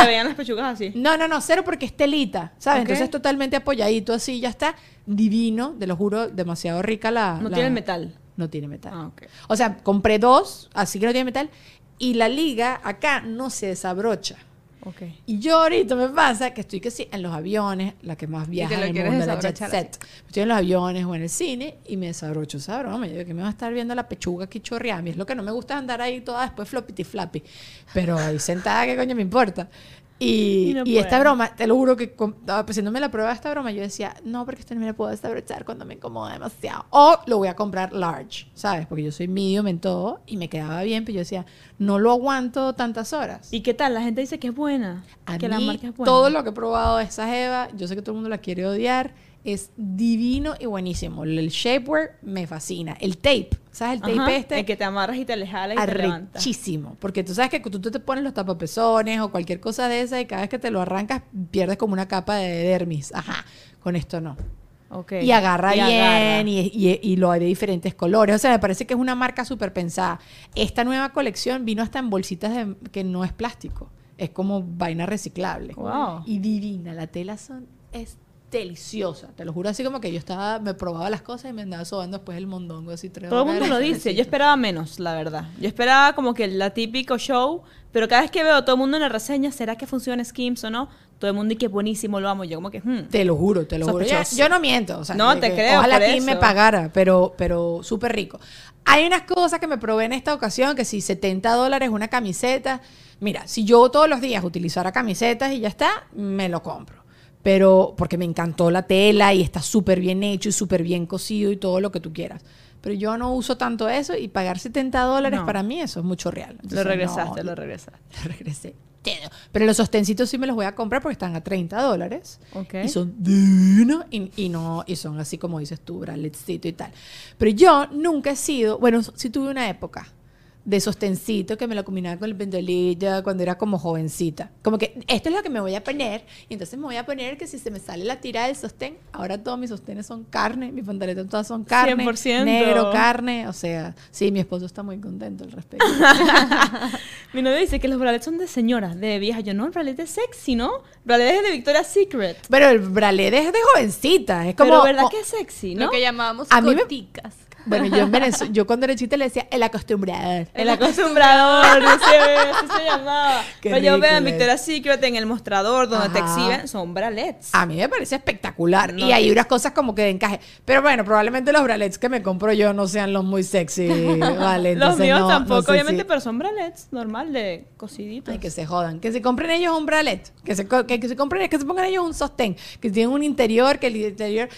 Te veían las pechugas así. no, no, no, cero porque es telita, ¿sabes? Ok. Entonces totalmente apoyadito así, ya está divino, te lo juro, demasiado rica la... No la- tiene metal. No tiene metal. Ah. O sea, compré dos, así que no tiene metal, y la liga acá no se desabrocha. Ok. Y yo ahorita me pasa que estoy que sí, en los aviones, la que más viaja en el mundo, la jet desabrochar set. Estoy en los aviones o en el cine y me desabrocho, ¿sabes? broma? Yo digo que me va a estar viendo la pechuga aquí chorreada. Es lo que no me gusta andar ahí toda después floppity flappy. Pero ahí sentada, ¿qué coño me importa? Y, no y esta broma, te lo juro que com- estaba haciéndome la prueba de esta broma, yo decía, no, porque esto no me la puedo desabrochar cuando me incomoda demasiado. O lo voy a comprar large, ¿sabes? Porque yo soy medium en todo y me quedaba bien, pero yo decía, no lo aguanto tantas horas. ¿Y qué tal? La gente dice que es buena. A que mí, la marca es buena. todo lo que he probado de esa Eva, yo sé que todo el mundo la quiere odiar, es divino y buenísimo. El shapewear me fascina. El tape, ¿sabes? El tape Ajá, este El que te amarras y te alejas y te levantas. arrechísimo. Porque tú sabes que tú te pones los tapapezones o cualquier cosa de esa y cada vez que te lo arrancas pierdes como una capa de dermis. Ajá. Con esto no. Ok. Y agarra Y bien agarra. Y, y- y lo hay de diferentes colores. O sea, me parece que es una marca súper pensada. Esta nueva colección vino hasta en bolsitas de, que no es plástico. Es como vaina reciclable. Wow. Y divina. La tela son, es deliciosa. Te lo juro así como que yo estaba, me probaba las cosas y me andaba sobando después el mondongo así tres Todo el mundo lo dice. Yo esperaba menos, la verdad. Yo esperaba como que la típico show, pero cada vez que veo a todo el mundo en la reseña, ¿será que funciona Skims o no? Todo el mundo y que buenísimo, lo amo. Yo como que, hmm. Te lo juro, te lo juro. Yo, no miento. o sea, No, te que creo, Ojalá por aquí me pagara, pero, pero súper rico. Hay unas cosas que me probé en esta ocasión, que si 70 dólares una camiseta. Mira, si yo todos los días utilizara camisetas y ya está, me lo compro. Pero porque me encantó la tela y está súper bien hecho y súper bien cosido y todo lo que tú quieras. Pero yo no uso tanto eso y pagar 70 dólares No. para mí eso es mucho real. Lo Entonces, regresaste, no, lo regresaste. lo regresé. Pero los sostencitos sí me los voy a comprar porque están a 30 dólares. Ok. Y son divinos y, y no, y son así como dices tú, braletcito y tal. Pero yo nunca he sido, bueno, sí tuve una época de sostencito que me lo combinaba con el pendolilla cuando era como jovencita. Como que esto es lo que me voy a poner. Y entonces me voy a poner que si se me sale la tira del sostén, ahora todos mis sostenes son carne, mis pantaletas todas son carne. 100%. Negro, carne. O sea, sí, mi esposo está muy contento al respecto. Mi novio dice que los bralets son de señora, de vieja. Yo no, el bralet es sexy, ¿no? El bralet es de Victoria's Secret. Pero el bralet es de jovencita. Es como. Pero ¿verdad o- que es sexy, no? Lo que llamábamos A mí me- coticas. Bueno, yo en Venezuela, yo cuando era chiquita le decía el acostumbrador. El acostumbrador, no sé, así se llamaba. Qué Pero yo veo en Victoria's Secret, en el mostrador, donde te exhiben, son bralets. A mí me parece espectacular. No y hay unas cosas como que de encaje. Pero bueno, probablemente los bralets que me compro yo no sean los muy sexy. Vale, Los míos no- tampoco, no sé obviamente, si- pero son bralets, normal, de cosiditos. Ay, que se jodan. Que se compren ellos un bralet. Que se, que, que se compren, que se pongan ellos un sostén. Que tienen un interior, que el interior...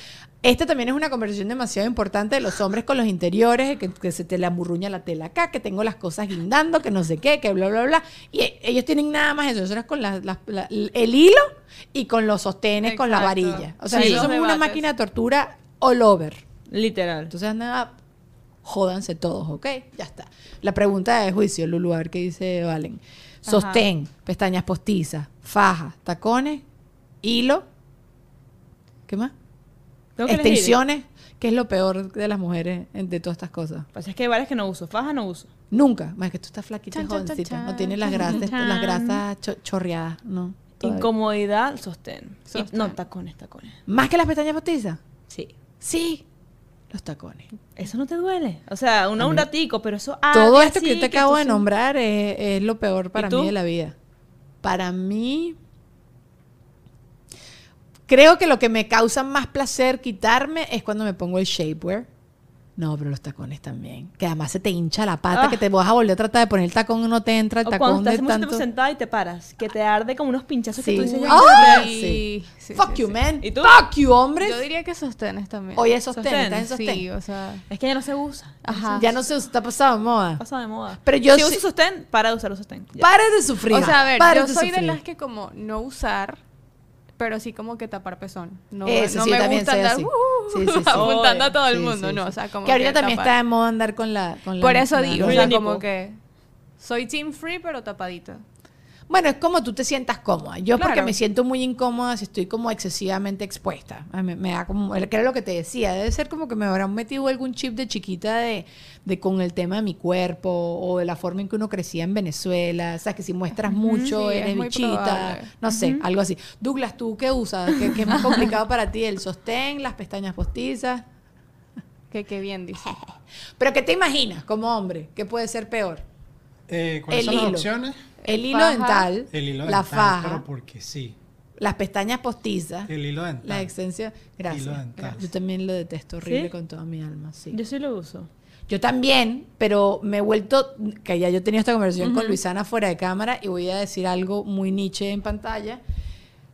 Esta también es una conversación demasiado importante de los hombres con los interiores, que, que se te le amurruña la tela acá, que tengo las cosas guindando, que no sé qué, que bla, bla, bla. Y e- ellos tienen nada más eso, eso es con la- el hilo y con los sostenes, con la varilla. O sea, Sí. ellos Los son una máquina de tortura all over. Literal. Entonces, nada, jódanse todos, ¿ok? Ya está. La pregunta de juicio, Lulu, a ver qué dice Valen. Sostén, pestañas postizas, faja, tacones, hilo. ¿Qué más? Tengo que elegir. Extensiones, que es lo peor de las mujeres de todas estas cosas. Pues es que hay varias que no uso. Faja no uso. Nunca. Más que tú estás flaquita y Chan, chan, jovencita. chan, no tienes las grasas, chan. las grasas cho- chorreadas, ¿no? Todavía. Incomodidad, sostén. Y- no, tacones, tacones. Más que las pestañas postizas. Sí. Sí. Los tacones. Eso no te duele. O sea, uno A un ratico, pero eso Todo arde esto que yo te acabo de nombrar es, es lo peor para mí de la vida. Para mí, creo que lo que me causa más placer quitarme es cuando me pongo el shapewear. No, pero los tacones también. Que además se te hincha la pata, Ah. que te vas a volver a tratar de poner el tacón y no te entra el O tacón cuando de estás mucho tiempo tanto... sentada y te paras, que te arde como unos pinchazos Sí. que tú dices, ya, ¡Ah! ya, Sí. Sí, sí, Fuck sí, you, sí. man. ¿Y tú? Fuck you, hombres. Yo diría que sostenes también. Oye, sostén, Sostén, estás en sostén. Sí, o sea. Es que ya no se usa. Ajá. Ya no se usa, está pasado de moda. Pasa de moda. Pero yo si sí- usas sostén, para de usar el sostén. Ya. Pare de sufrir. O sea, a ver, Pare yo soy de sufrir. las que como no usar, pero sí como que tapar pezón. No, Eso no sí, me también gusta soy andar así. uh, Sí, sí, sí. apuntando a todo el Sí, mundo, sí, ¿no? O sea, como que ahorita también tapar. está de moda andar con la... Con la- Por eso digo, o sea, como que soy team free, pero tapadita. Bueno, es como tú te sientas cómoda. Yo porque Claro. me siento muy incómoda si estoy como excesivamente expuesta. A mí Me, da como, que era lo que te decía, debe ser como que me habrán metido algún chip de chiquita de, de con el tema de mi cuerpo o de la forma en que uno crecía en Venezuela. O sea, que si muestras mucho, sí, eres bichita. No sé, algo así. Douglas, ¿tú qué usas? ¿Qué, qué es más complicado para ti? ¿El sostén, las pestañas postizas? Que qué bien dice. ¿Pero qué te imaginas como hombre? ¿Qué puede ser peor? Eh, ¿Cuáles El son las opciones? El hilo faja, dental, El hilo la dental, faja, Pero porque sí. las pestañas postizas. El hilo dental. La extensión. Gracias. Hilo dental. Yo también lo detesto horrible ¿Sí? con toda mi alma, sí. Yo sí lo uso. Yo también, pero me he vuelto, que ya yo he tenido esta conversación con Luisana fuera de cámara y voy a decir algo muy niche en pantalla.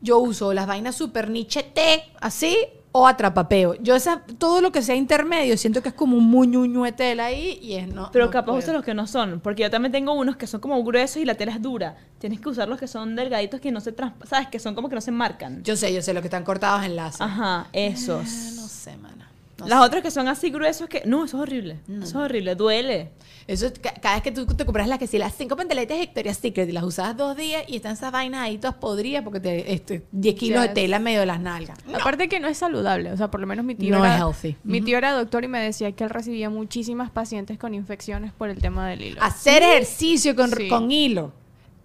Yo uso las vainas super niche T, así, o atrapapeo. Yo esa, todo lo que sea intermedio, siento que es como un muñuñuetel ahí y es no. Pero no capaz puedo. usas los que no son, porque yo también tengo unos que son como gruesos y la tela es dura. Tienes que usar los que son delgaditos que no se trans... ¿Sabes? Que son como que no se marcan. Yo sé, yo sé, los que están cortados en láser. Ajá, esos. Ah, no sé, mana. No Las sé. otras que son así gruesos que... No, eso es horrible. Eso es horrible, duele. Eso es ca- cada vez que tú te compras las que si las cinco pantaletas de Victoria's Secret y las usas dos días y están esas vainas ahí todas podridas porque te este, 10 kilos de tela en medio de las nalgas. Aparte que no es saludable, o sea, por lo menos mi tío No era, es healthy. Mi tío era doctor y me decía que él recibía muchísimas pacientes con infecciones por el tema del hilo. Hacer ejercicio con, Sí. con hilo.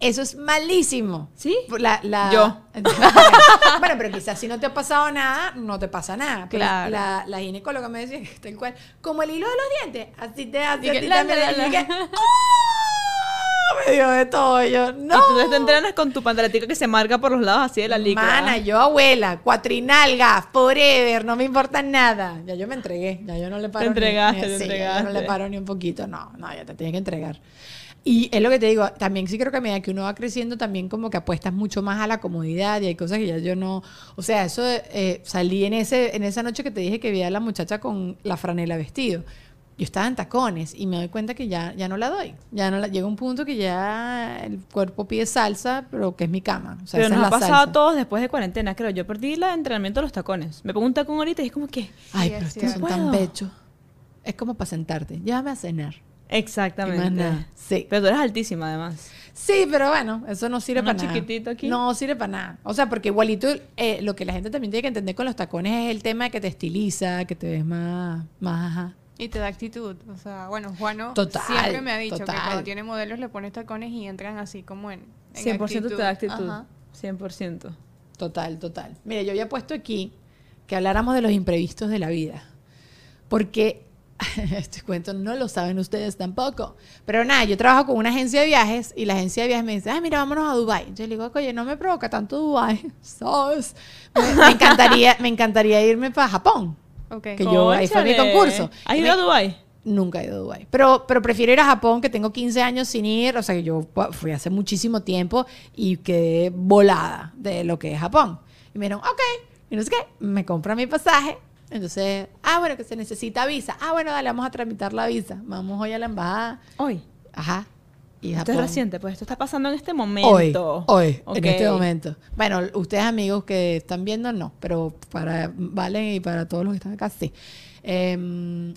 Eso es malísimo. ¿Sí? La, la- Yo. bueno, pero quizás si no te ha pasado nada, no te pasa nada. Pero Claro. La, la ginecóloga me decía que tal cual, como el hilo de los dientes, así te hace Y a que ti la, también. la, Y la, que, la. ¡ah! Me dio de todo. Yo, no. Tú te entrenas con tu pantaletica que se marca por los lados así de la licra. Mana, yo abuela, cuatrinalga, forever, no me importa nada. Ya yo me entregué, ya yo no le paro. ni- entregaste, ni, te sí, ya yo no le entregaste. paro ni un poquito, no, no, ya te tienes que entregar. Y es lo que te digo, también sí creo que a medida que uno va creciendo, también como que apuestas mucho más a la comodidad y hay cosas que ya yo no, o sea, eso de, eh, salí en ese en esa noche que te dije que vi a la muchacha con la franela vestido. Yo estaba en tacones y me doy cuenta que ya, ya no la doy. Ya no la, llega un punto que ya el cuerpo pide salsa, pero que es mi cama. O sea, Pero esa nos es ha la pasado a salsa. todos después de cuarentena, creo. Yo perdí el entrenamiento de los tacones. Me pongo un tacón ahorita y es como que... Ay, Sí, pero es que son tan Puedo. bechos. Es como para sentarte. Llévame a cenar. Exactamente. más nada. Sí. Pero tú eres altísima, además. Sí, pero bueno, eso no sirve para nada. chiquitito aquí. No sirve para nada. O sea, porque igualito eh, lo que la gente también tiene que entender con los tacones es el tema de que te estiliza, que te ves más, más ajá. Y te da actitud. O sea, bueno, Juano Total, siempre me ha dicho total. que cuando tiene modelos le pones tacones y entran así como en, en 100% te da actitud. Ajá. 100%. Total, total. Mira, yo había puesto aquí que habláramos de los imprevistos de la vida. Porque este cuento no lo saben ustedes tampoco. Pero nada, yo trabajo con una agencia de viajes y la agencia de viajes me dice, ah, mira, vámonos a Dubai. Yo le digo, oye, no me provoca tanto Dubai. ¿sabes? Me, me encantaría, me encantaría irme para Japón. Ok. Que yo, ahí fue mi concurso. ¿Has ido me- a Dubái? Nunca he ido a Dubái. Pero, pero prefiero ir a Japón, que tengo 15 años sin ir. O sea, que yo fu- fui hace muchísimo tiempo y quedé volada de lo que es Japón. Y me dijeron, ok. Y no sé qué. Me compra mi pasaje. Entonces, ah, bueno, que se necesita visa. Ah, bueno, dale, vamos a tramitar la visa. Vamos hoy a la embajada. Hoy. Ajá. Y Esto Japón. es reciente, pues esto está pasando en este momento. Hoy, hoy, en este momento. Bueno, ustedes amigos que están viendo, no, pero para Valen y para todos los que están acá, sí. Em,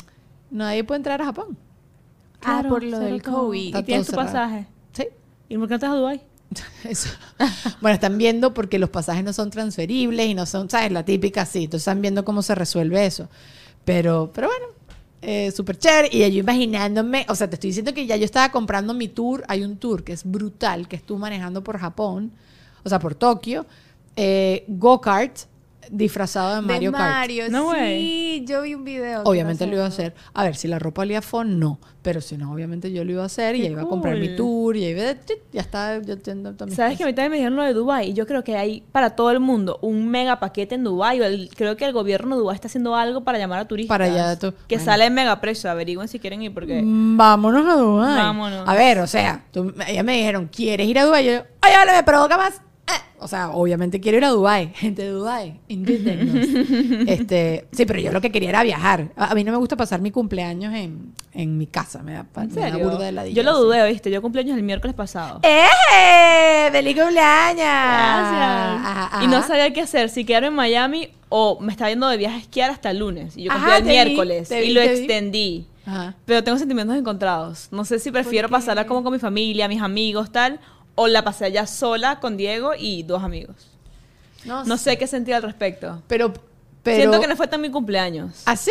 nadie puede entrar a Japón. Ah, por lo del. COVID. ¿Y tienes tu cerrado. pasaje? Sí. ¿Y por qué no estás a Dubái? Eso. Bueno, están viendo porque los pasajes no son transferibles y no son, ¿sabes? La típica, sí. Entonces están viendo cómo se resuelve eso. Pero, pero bueno, eh, súper chévere. Y yo imaginándome, o sea, te estoy diciendo que ya yo estaba comprando mi tour. Hay un tour que es brutal, que es tú manejando por Japón, o sea, por Tokio. Eh, Go-kart disfrazado de Mario de Kart. Mario, No sí, way. yo vi un video. que Obviamente lo iba a hacer. A ver, si la ropa olía a phone, no. Pero si no, obviamente yo lo iba a hacer y ya iba a comprar mi tour y ya iba ya está, yo tengo todas mis ¿Sabes que a cosas. mí también me dijeron lo de Dubái? Y yo creo que hay para todo el mundo un mega paquete en el- creo que el gobierno de Dubái está haciendo algo para llamar a turistas. Para allá tú- Que bueno. sale en mega precio. Averigüen si quieren ir porque... Mm, Vámonos a Dubái. Vámonos. A ver, o sea, tú, ellas me dijeron, ¿quieres ir a Dubái? Yo, oye, vale, me provoca más. O sea, obviamente quiero ir a Dubái. Gente de Dubái, invítennos. este, sí, pero yo lo que quería era viajar. A, a mí no me gusta pasar mi cumpleaños en, en mi casa. Me da, ¿En me da serio? burda de ladilla, Yo lo dudé, ¿viste? Yo cumpleaños el miércoles pasado. ¡Eh! ¡Feliz cumpleaños! Gracias. Ajá, Y no sabía qué hacer, si quedarme en Miami o me estaba yendo de viaje a esquiar hasta el lunes. Y yo cumplí el vi, miércoles y lo extendí. Ajá. Pero tengo sentimientos encontrados. No sé si prefiero pasarla como con mi familia, mis amigos, tal, o la pasé allá sola con Diego y dos amigos. No sé qué sentir al respecto. Pero, pero... Siento que no fue tan mi cumpleaños. ¿Así?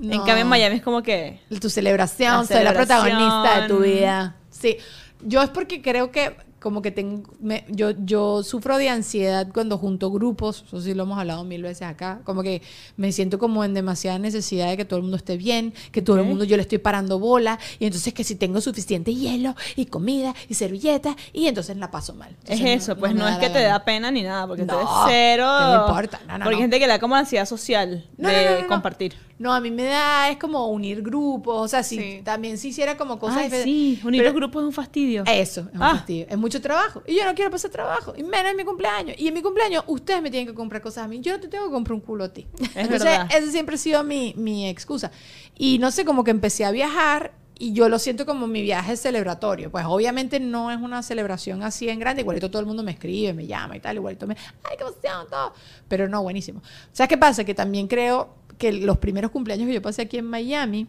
En No. cambio en Miami es como que... tu celebración, La ser la protagonista de tu vida. Sí, yo es porque creo que como que tengo, me- yo, yo sufro de ansiedad cuando junto grupos, eso sí lo hemos hablado mil veces acá, como que me siento como en demasiada necesidad de que todo el mundo esté bien, que todo el mundo yo le estoy parando bola, y entonces que si tengo suficiente hielo y comida y servilletas, y entonces la paso mal. Es Entonces, eso, pues no, es que te da pena ni nada, porque No, eres cero. ¿qué me importa? No, no, porque hay no. gente que le da como ansiedad social No, de no, no, no, no. compartir. No, a mí me da, es como unir grupos, o sea, si Sí. también si hiciera como cosas Ay, sí, unir pero- los grupos es un fastidio. Eso, es un Ah. fastidio. Es mucho trabajo. Y yo no quiero pasar trabajo. Y menos en mi cumpleaños. Y en mi cumpleaños, ustedes me tienen que comprar cosas a mí. Yo no te tengo que comprar un culo a ti. Entonces, verdad. esa siempre ha sido mi, mi excusa. Y no sé, como que empecé a viajar y yo lo siento como mi viaje celebratorio. Pues obviamente no es una celebración así en grande. Igualito todo el mundo me escribe, me llama y tal. Igualito me, ay, qué emoción, todo. Pero no, buenísimo. ¿Sabes qué pasa? Que también creo que los primeros cumpleaños que yo pasé aquí en Miami,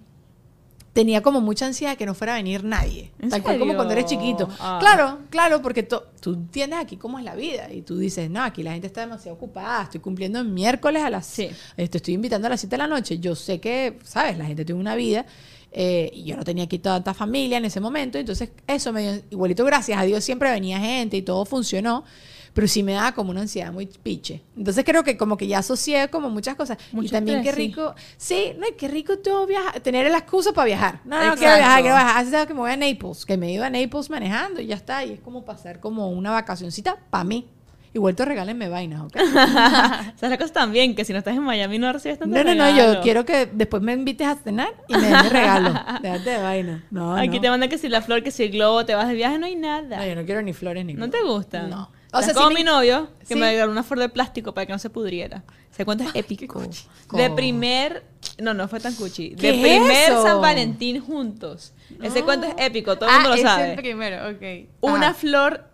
tenía como mucha ansiedad de que no fuera a venir nadie. ¿En Tal cual como cuando eres chiquito. Ah. Claro, claro, porque tú entiendes aquí cómo es la vida y tú dices, no, aquí la gente está demasiado ocupada, estoy cumpliendo el miércoles a las... Sí. eh, Te estoy invitando a las 7 de la noche. Yo sé que, ¿sabes? La gente tiene una vida. eh, y yo no tenía aquí tanta familia en ese momento. Entonces, eso me dio, igualito, gracias a Dios, siempre venía gente y todo funcionó. Pero sí me daba como una ansiedad muy piche. Entonces creo que como que ya asocié como muchas cosas. y Mucho también qué estrés, sí. rico, sí, no, y qué rico todo viajar, tener la excusa para viajar. No, no, Exacto. quiero viajar, quiero viajar. Así que me voy a Naples, que me iba a Naples manejando y ya está. Y es como pasar como una vacacioncita para mí. Igual te regálenme vainas, ¿ok? O sea, la cosa también, que si no estás en Miami no recibes tanto No, no, no, yo regalo. quiero que después me invites a cenar y me des regalo. Déjate de vaina. No, Aquí no. te mandan que si la flor, que si el globo, te vas de viaje, no hay nada. No, yo no quiero ni flores ni ¿No te gustan? No. O sea, como me- mi novio, que sí. me regaló una flor de plástico para que no se pudriera. ¿Se cuenta? Es épico. De primer... No, no fue tan cuchi. ¿Qué De es primer eso? San Valentín juntos. Ese cuento es épico, todo el ah, mundo lo ese sabe. es el primero, ok. Una Ajá. flor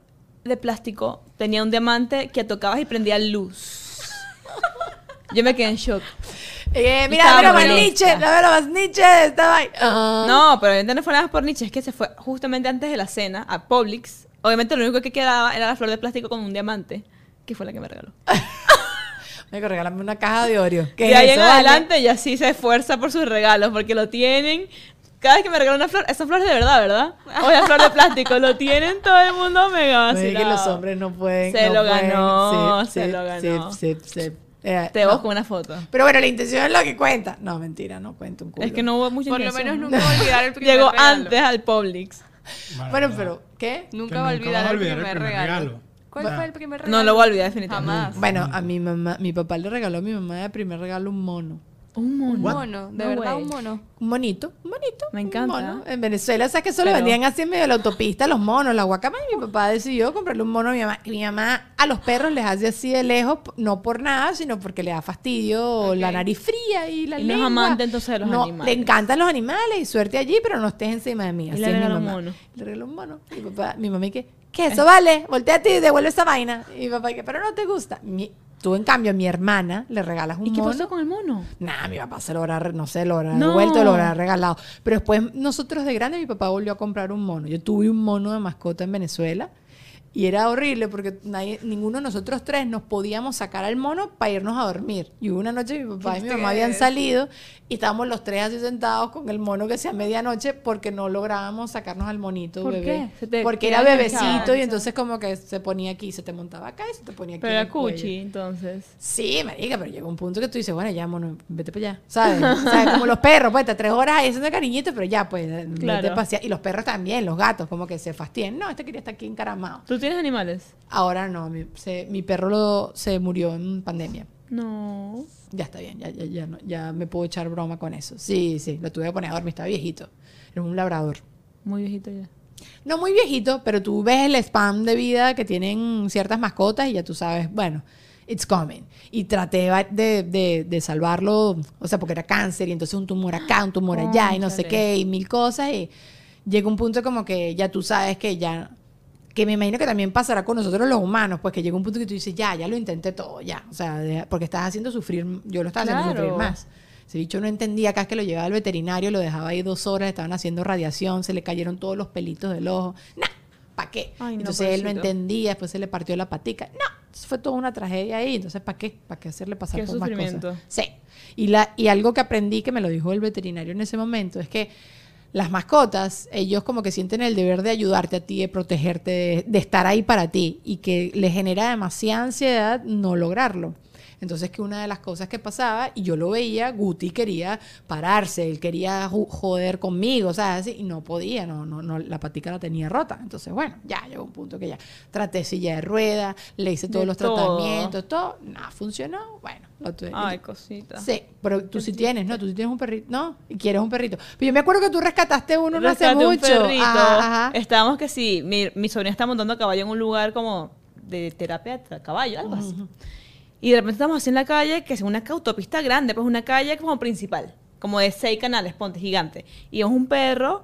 de plástico tenía un diamante que tocabas y prendía luz. Yo me quedé en shock. Eh, mira, Estaba mira más. Nietzsche, la más Nietzsche de esta vaina. Ah. No, pero obviamente no fue nada más por Nietzsche, es que se fue justamente antes de la cena a Publix. Obviamente lo único que quedaba era la flor de plástico con un diamante, que fue la que me regaló. Me regálame una caja de Oreo. ¿Qué de es ahí eso, en vale? adelante ella sí se esfuerza por sus regalos, porque lo tienen. Cada vez que me regalan una flor, esa flor es de verdad, ¿verdad? O la flor de plástico, lo tienen todo el mundo mega Me di que vacilado. los hombres no pueden. Se no lo pueden. ganó, Sí, se sí, lo ganó. Sí, sí, sí. Eh, Te no. busco una foto. Pero bueno, la intención es lo que cuenta. No, mentira, no cuenta un culo. Es que no hubo mucha Por lo intención. menos nunca va a olvidar el primer Llegó regalo. antes al Publix. Bueno, pero, ¿qué? Nunca Que va a olvidar a el primer, el primer regalo. regalo. ¿Cuál fue el primer regalo? No lo voy a olvidar definitivamente. Jamás. Bueno, a mi mamá, mi papá le regaló a mi mamá de primer regalo un mono. Un Un mono. mono, de No verdad, way. un mono. Un monito, un monito. Me un encanta. mono. En Venezuela, ¿sabes que eso lo Pero- vendían así en medio de la autopista, los monos, la guacama? Y mi papá decidió comprarle un mono a mi mamá. Y mi mamá a los perros les hace así de lejos, no por nada, sino porque le da fastidio la nariz fría y la Y no lengua. amante, entonces, de los No, animales. Le encantan los animales y suerte allí, pero no estés encima de mí. Y le regaló un mono. Le regaló un mono. Mi papá, mi mamá, ¿y qué? ¿Qué eso vale? Volteate y devuelve esa vaina. Y mi papá, ¿qué? Pero no te gusta. Mi- tú, en cambio, a mi hermana le regalas un ¿Y qué mono. pasó con el mono? Nah, mi papá se lo habrá, no sé, lo habrá No. devuelto, lo habrá regalado. Pero después, nosotros de grande, mi papá volvió a comprar un mono. Yo tuve un mono de mascota en Venezuela y era horrible porque nadie, ninguno de nosotros tres nos podíamos sacar al mono para irnos a dormir. Y una noche mi papá y mi mamá habían salido y estábamos los tres así sentados con el mono que sea medianoche porque no lográbamos sacarnos al monito ¿Por bebé. qué? Porque era bebecito y entonces como que se ponía aquí, se te montaba acá y se te ponía aquí. Pero era cuchi, entonces. Sí, marica, pero llega un punto que tú dices, bueno, ya, mono, vete para allá, ¿sabes? Sea, como los perros, pues, te tres horas ahí haciendo cariñito, pero ya, pues, vete Claro. pa' allá. Y los perros también, los gatos, como que se fastidian. No, este quería estar aquí encaramado. ¿Tú tienes animales? Ahora no, mi, se- mi perro lo- se murió en pandemia. No. Ya está bien, ya, ya, ya, no- ya me puedo echar broma con eso. Sí, sí, lo tuve que poner a dormir, está viejito. Era un labrador. Muy viejito ya. No muy viejito, pero tú ves el spam de vida que tienen ciertas mascotas y ya tú sabes, bueno, it's coming. Y traté de, de- de salvarlo, o sea, porque era cáncer y entonces un tumor acá, un tumor allá y no sé Cónchale. qué, y mil cosas. Y llega un punto como que ya tú sabes que ya, que me imagino que también pasará con nosotros los humanos, pues que llega un punto que tú dices, ya, ya lo intenté todo, ya. O sea, porque estás haciendo sufrir, yo lo estaba haciendo sufrir más. Ese bicho no entendía, acá es que lo llevaba al veterinario, lo dejaba ahí dos horas, estaban haciendo radiación, se le cayeron todos los pelitos del ojo. Nah, ¿para qué? Ay, no, entonces él no entendía, después se le partió la patica. No, fue toda una tragedia ahí. Entonces, ¿para qué? ¿Para qué hacerle pasar Qué por más cosas? Sí. Y, la, y algo que aprendí, que me lo dijo el veterinario en ese momento, es que las mascotas, ellos como que sienten el deber de ayudarte a ti, de protegerte, de, de estar ahí para ti y que les genera demasiada ansiedad no lograrlo. Entonces que una de las cosas que pasaba, y yo lo veía, Guti quería pararse, él quería joder conmigo, así, y no podía, no, no, no, la patica la tenía rota. Entonces, bueno, ya llegó un punto que ya traté silla de rueda, le hice todos De los todo. tratamientos, todo, nada, funcionó, bueno, lo tuve. Ay, cosita. Sí, pero tú sí tienes, ¿no? Tú sí tienes un perrito, ¿no? Y quieres un perrito. Pero yo me acuerdo que tú rescataste uno no hace Rescaté un mucho. perrito. Ajá, ajá. Estábamos que sí, mi, mi sobrina está montando a caballo en un lugar como de terapia de caballo, algo así. Y de repente estamos así en la calle, que es una autopista grande, pues una calle como principal, como de seis canales, ponte gigante. Y es un perro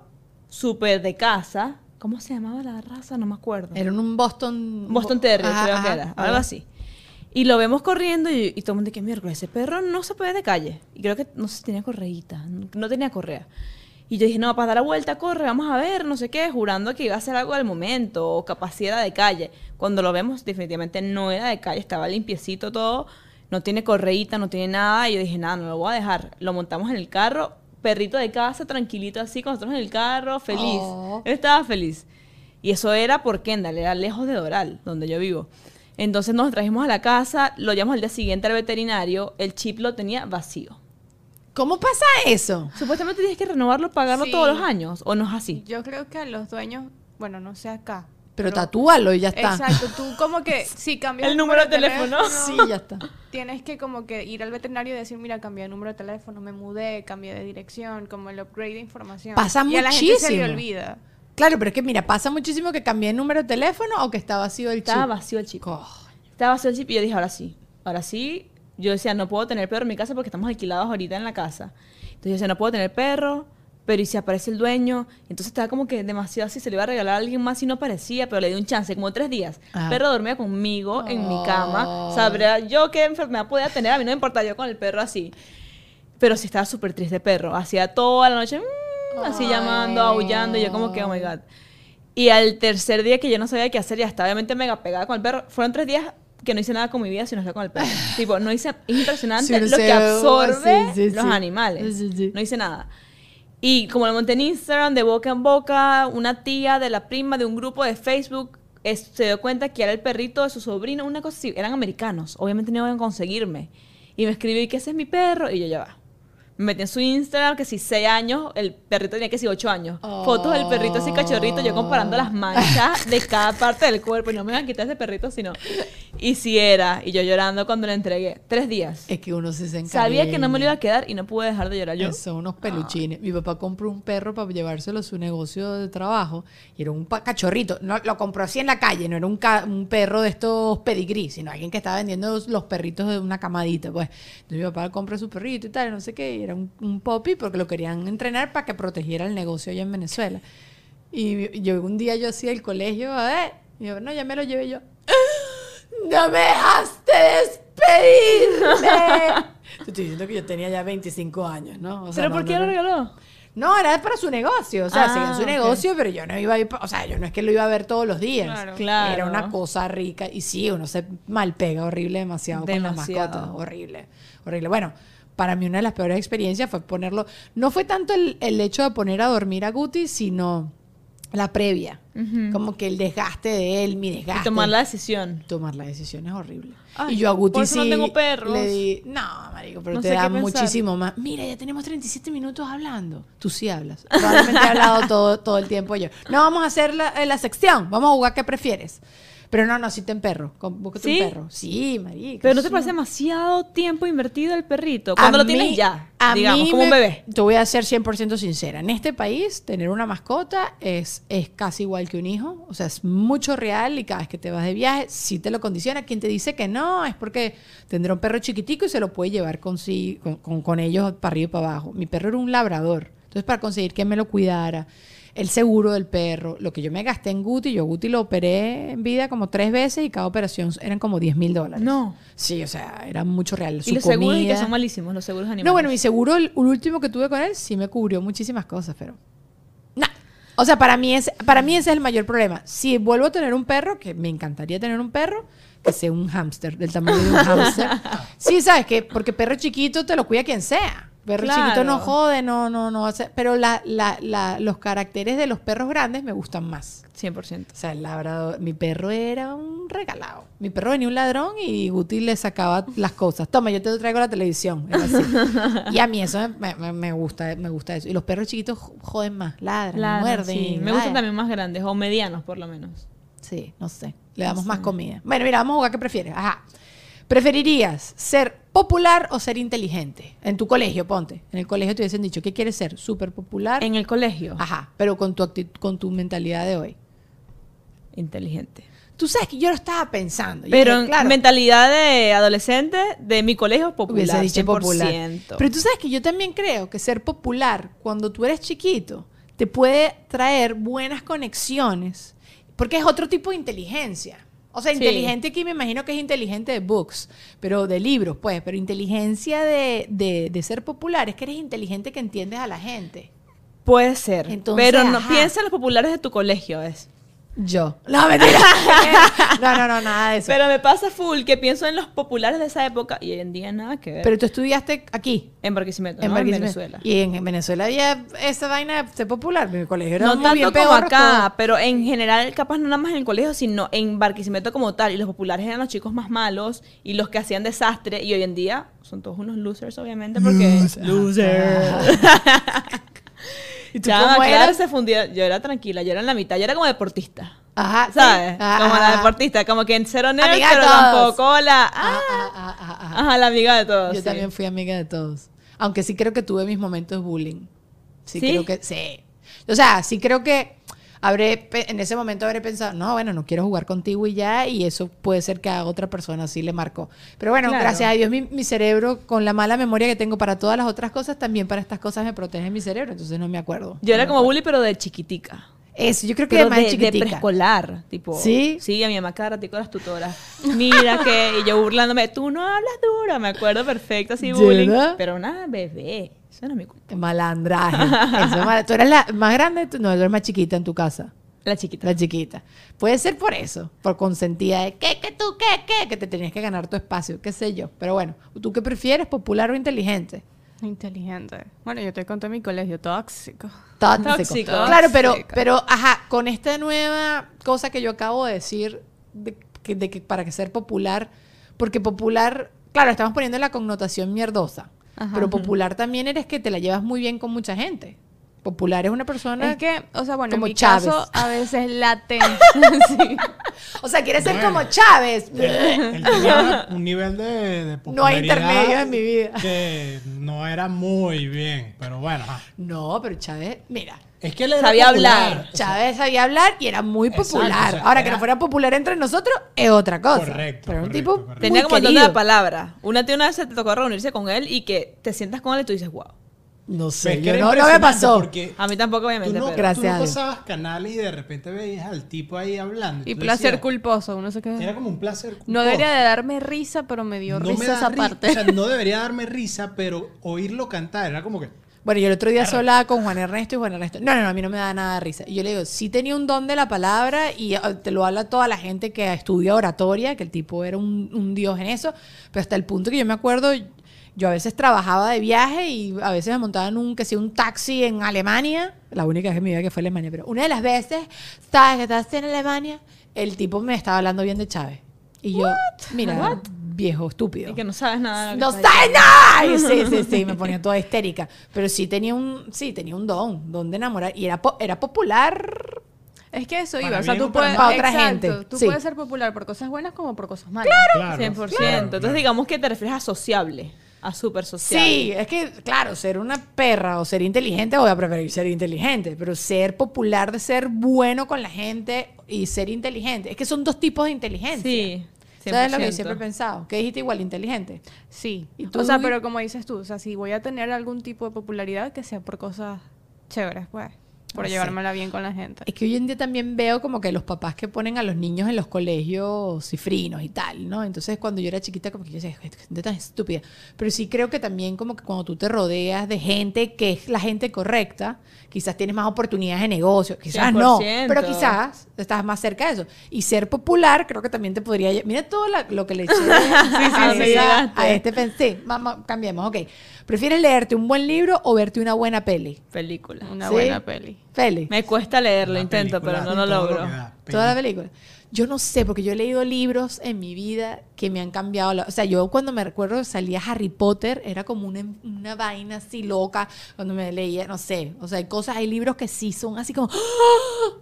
súper de casa. ¿Cómo se llamaba la raza? No me acuerdo. Era un Boston... Boston Terrier, Ajá, creo que era, ajá. algo así. Y lo vemos corriendo y, y todo el mundo dice, miércoles, ese perro no se puede de calle. Y creo que no sé si tenía correíta, no tenía correa. Y yo dije, no, para dar la vuelta, corre, vamos a ver, no sé qué, jurando que iba a hacer algo del momento, o capacidad de calle. Cuando lo vemos, definitivamente no era de calle, estaba limpiecito todo, no tiene correíta, no tiene nada. Y yo dije, nada, no lo voy a dejar. Lo montamos en el carro, perrito de casa, tranquilito así, con nosotros en el carro, feliz. Oh. Él estaba feliz. Y eso era por Kendall, era lejos de Doral, donde yo vivo. Entonces nos trajimos a la casa, lo llevamos al día siguiente al veterinario, el chip lo tenía vacío. ¿Cómo pasa eso? Supuestamente tienes que renovarlo, pagarlo Sí. todos los años, ¿o no es así? Yo creo que a los dueños, bueno, no sé acá. Pero tatúalo y ya está. Exacto, tú como que si cambias El número de teléfono. Sí, ya está. tienes que como que ir al veterinario y decir, mira, cambié de número de teléfono, me mudé, cambié de dirección, como el upgrade de información. Pasa y a la gente se le olvida. Claro, pero es que mira, pasa muchísimo que cambié el número de teléfono o que está vacío el chip. Estaba vacío el chip. Coño. Estaba vacío el chip y yo dije, ahora sí, ahora sí. Yo decía, no puedo tener perro en mi casa porque estamos alquilados ahorita en la casa. Entonces yo decía, no puedo tener perro, pero ¿y si aparece el dueño? Entonces estaba como que demasiado así, se le iba a regalar a alguien más y no aparecía, pero le di un chance, como tres días. Ajá. El perro dormía conmigo en mi cama. Oh. Sabrá yo qué enfermedad podía tener, a mí no me importa yo con el perro así. Pero sí estaba súper triste el perro. Hacía toda la noche, mm, así llamando, aullando, y yo como que, oh my God. Y al tercer día que yo no sabía qué hacer, ya estaba obviamente mega pegada con el perro. Fueron tres días que no hice nada con mi vida sino estar con el perro. tipo, no hice... Es impresionante Sí, lo que absorbe sí, sí, los animales. No hice nada. Y como lo monté en Instagram, de boca en boca, una tía de la prima de un grupo de Facebook es- se dio cuenta que era el perrito de su sobrino, una cosa así. Eran americanos. Obviamente no iban a conseguirme. Y me escribió, que ese es mi perro? Y yo, ya va. Me metí en su Instagram, que si seis años, el perrito tenía que si ocho años. Fotos del perrito así cachorrito, yo comparando las manchas de cada parte del cuerpo. Y no me iban a quitar ese perrito, sino... Y si era. Y yo llorando cuando le entregué. Tres días. Es que uno se encariña. Sabía que no me lo iba a quedar y no pude dejar de llorar yo. Son unos peluchines. Mi papá compró un perro para llevárselo a su negocio de trabajo y era un cachorrito. No, lo compró así en la calle, no era un, ca- un perro de estos pedigrí, sino alguien que estaba vendiendo los, perritos de una camadita. Pues. Entonces mi papá compró su perrito y tal, no sé qué, era un, un puppy porque lo querían entrenar para que protegiera el negocio allá en Venezuela. Y yo un día yo hacía el colegio, a ver, y yo, no, ya me lo llevé yo. ¡No me dejaste despedirme! Te estoy diciendo que yo tenía ya 25 años, ¿no? O sea, ¿Pero no, por no, qué lo regaló? No, era para su negocio. O sea, Ah, seguía su negocio, pero yo no iba a ir, o sea, yo no es que lo iba a ver todos los días. Claro. Claro. Era una cosa rica. Y sí, uno se malpega horrible demasiado, con las Demasiado. mascotas. Horrible, horrible. Bueno, para mí una de las peores experiencias fue ponerlo, no fue tanto el, el hecho de poner a dormir a Guti, sino la previa. Como que el desgaste de él, mi desgaste. Y tomar la decisión. Tomar la decisión es horrible. Ay, y yo a Guti por eso no sí tengo perros. le di, no, marico, pero No te da muchísimo más. Mira, ya tenemos 37 minutos hablando. Tú sí hablas. Probablemente he hablado todo, todo el tiempo yo. No, vamos a hacer la, eh, la sección. Vamos a jugar qué prefieres. Pero no, no, sí te perro. Búscate ¿Sí? un perro. Sí, marico. Pero ¿no te parece demasiado tiempo invertido el perrito? Cuando A lo tienes mí- ya, a digamos, mí como un bebé. Te voy a ser 100% sincera. En este país, tener una mascota es, es casi igual que un hijo. O sea, es mucho real y cada vez que te vas de viaje, sí te lo condiciona. Quien te dice que no es porque tendrá un perro chiquitico y se lo puede llevar con, sí, con, con- con ellos para arriba y para abajo. Mi perro era un labrador. Entonces, para conseguir que me lo cuidara, el seguro del perro, lo que yo me gasté en Guti, yo Guti lo operé en vida como tres veces y cada operación eran como 10 mil dólares. No. Sí, o sea, era mucho real. Y los seguros y que son malísimos, los seguros animales. No, bueno, mi seguro, el, el último que tuve con él, sí me cubrió muchísimas cosas, pero. No. O sea, para mí, es, para mí ese es el mayor problema. Si vuelvo a tener un perro, que me encantaría tener un perro, que sea un hámster, del tamaño de un hámster. Sí, ¿sabes qué? Porque perro chiquito te lo cuida quien sea. Perro Claro. chiquito no jode, no, no, no hace. Pero la, la, la- los caracteres de los perros grandes me gustan más. 100%. O sea, el labrador, mi perro era un regalado. Mi perro venía un ladrón y Guti le sacaba las cosas. Toma, yo te traigo la televisión. Era así. y a mí eso me, me- me gusta, me gusta eso. Y los perros chiquitos jo- joden más, ladran, Ladran, muerden. sí. Me gustan también más grandes o medianos, por lo menos. Sí, no sé. Le damos más comida. Bueno, mira, vamos a jugar. ¿Qué prefieres? Ajá. ¿Preferirías ser popular o ser inteligente? En tu colegio, ponte. En el colegio te hubiesen dicho, ¿qué quieres ser? ¿Súper popular? En el colegio. Ajá, pero con tu, con tu mentalidad de hoy. Inteligente. Tú sabes que yo lo estaba pensando. Pero dije, en claro, mentalidad de adolescente, de mi colegio popular. dicho 100%. popular. Pero tú sabes que yo también creo que ser popular cuando tú eres chiquito te puede traer buenas conexiones, porque es otro tipo de inteligencia. O sea, Sí. inteligente aquí me imagino que es inteligente de books, pero de libros, pues, pero inteligencia de, de, de ser popular es que eres inteligente que entiendes a la gente. Puede ser. Entonces, pero no ajá. piensa en los populares de tu colegio, ¿ves? Yo. No, mentira. no, no, no, nada de eso. Pero, Pero me pasa full que pienso en los populares de esa época y hoy en día nada que ver. tú estudiaste aquí. en Barquisimeto, En ¿no? En. Venezuela. Y en, en Venezuela había esa vaina de ser popular. Mi colegio era No muy tanto bien como acá, todo. pero en general, capaz no nada más en el colegio, sino en Barquisimeto como tal. Y los populares eran los chicos más malos y los que hacían desastre. Y hoy en día son todos unos losers, obviamente, porque... Loser. ¿Y tú Ya, cómo claro, eras? se fundía. Yo era tranquila, yo era en la mitad, yo era como deportista. Ajá, sí. ¿Sabes? Ah, como ah, la deportista, como que en cero nerd, Amiga de pero todos. tampoco la. Ah, Ah, ah, ah. Ajá, la amiga de todos. Yo sí. también fui amiga de todos. Aunque sí creo que tuve mis momentos de bullying. Sí, ¿Sí? creo que sí. O sea, sí creo que habré en ese momento habré pensado, no, bueno, no quiero jugar contigo y ya, y eso puede ser que a otra persona sí le marcó. Pero bueno, Claro. gracias a Dios mi, mi cerebro, con la mala memoria que tengo para todas las otras cosas, también para estas cosas me protege mi cerebro, entonces no me acuerdo. Yo era No me como acuerdo. bully, pero de chiquitica. Eso, yo creo que Pero además de, de preescolar, tipo. ¿Sí? Sí, a mi mamá cada ratico las tutoras. Mira que, y yo burlándome, tú no hablas duro, me acuerdo perfecto, así ¿De bullying. verdad? Pero una bebé, eso no es mi culpa. Malandraje. Eso es mal- ¿Tú eres la más grande? Tú- No, tú eres más chiquita en tu casa. La chiquita. La chiquita. Puede ser por eso, por consentida de ¿qué, qué tú, qué, qué? Que te tenías que ganar tu espacio, qué sé yo. Pero bueno, ¿tú qué prefieres, popular o inteligente? Inteligente. Bueno, yo te conté mi colegio tóxico. Tóxico. Tóxico. Claro, pero, pero, ajá, con esta nueva cosa que yo acabo de decir, de que, de que para que ser popular, porque popular, claro, estamos poniendo la connotación mierdosa, Ajá. pero popular también eres que te la llevas muy bien con mucha gente. Popular es una persona Es que, o sea, bueno, como en mi Chávez. caso a veces la tensión. sí. O sea, quieres ser como Chávez. Él tenía un nivel de, de No hay popularidad intermedio en mi vida. Que no era muy bien, pero bueno. No, pero Chávez, mira, Es que él era Sabía popular, hablar. o sea, Chávez sabía hablar y era muy Exacto, popular. o sea, Ahora, que era- no fuera popular entre nosotros es otra cosa. Correcto, Pero era un correcto, tipo correcto. Tenía muy como un montón querido. de palabras. Una tía una vez se te tocó reunirse con él y que te sientas con él y tú dices, wow. No sé, que yo era no, no me pasó. porque A mí tampoco, Tú obviamente. no, pero- Gracias tú no a Dios. pasabas canales y de repente veías al tipo ahí hablando. Y tú placer decías, culposo, uno se queda. Era como un placer No culposo. debería de darme risa, pero me dio No me risa da esa ri- parte. O sea, no debería darme risa, pero oírlo cantar era como que... Bueno, yo el otro día hablaba con Juan Ernesto y Juan Ernesto. No, no, no, a mí no me da nada de risa. Y yo le digo, sí tenía un don de la palabra y eh, te lo habla toda la gente que estudia oratoria, que el tipo era un, un dios en eso. Pero hasta el punto que yo me acuerdo, yo a veces trabajaba de viaje y a veces me montaba en un, que sea un taxi en Alemania. La única vez en mi vida que fue a Alemania. Pero una de las veces, ¿sabes que estás en Alemania? El tipo me estaba hablando bien de Chávez. Y yo, mira, viejo estúpido. Y que no sabes nada. de lo No que sabes nada. Y sí, sí, sí, me ponía toda histérica. Pero sí tenía un, sí, tenía un don, don de enamorar. Y era, po- era popular. Es que eso iba. O sea, tú puedes. Para otra exacto, gente, Tú sí. puedes ser popular por cosas buenas como por cosas malas. Claro, 100%. claro, Entonces claro. digamos que te refieres a sociable, a súper sociable. Sí, es que, claro, ser una perra o ser inteligente, voy a preferir ser inteligente. Pero ser popular de ser bueno con la gente y ser inteligente. Es que son dos tipos de inteligencia. Sí. ¿Sabes lo que yo 100%. siempre he pensado? Que dijiste igual, inteligente. Sí. ¿Y tú, o sea, pero como dices tú, o sea, si voy a tener algún tipo de popularidad, que sea por cosas chéveres, pues. Por No sé. llevármela bien con la gente. Es que hoy en día también veo como que los papás que ponen a los niños en los colegios cifrinos y tal, ¿no? Entonces cuando yo era chiquita como que yo decía, "Esta gente tan estúpida. Pero sí creo que también como que cuando tú te rodeas de gente que es la gente correcta, quizás tienes más oportunidades de negocio, quizás no, 100%. pero quizás estás más cerca de eso. Y ser popular creo que también te podría... Mira todo la- lo que le eché a, sí, sí, llegaste. a este... Sí, vamos, cambiemos, ok. ¿Prefieres leerte un buen libro o verte una buena peli? Película. Una ¿Sí? buena peli. Peli. Me cuesta leerlo, intento, pero no lo logro. da. Toda la película. Yo no sé, porque yo he leído libros en mi vida que me han cambiado. la- o sea, yo cuando me recuerdo salía Harry Potter, era como una, una vaina así loca cuando me leía, no sé. O sea, hay cosas, hay libros que sí son así como. ¡Ah!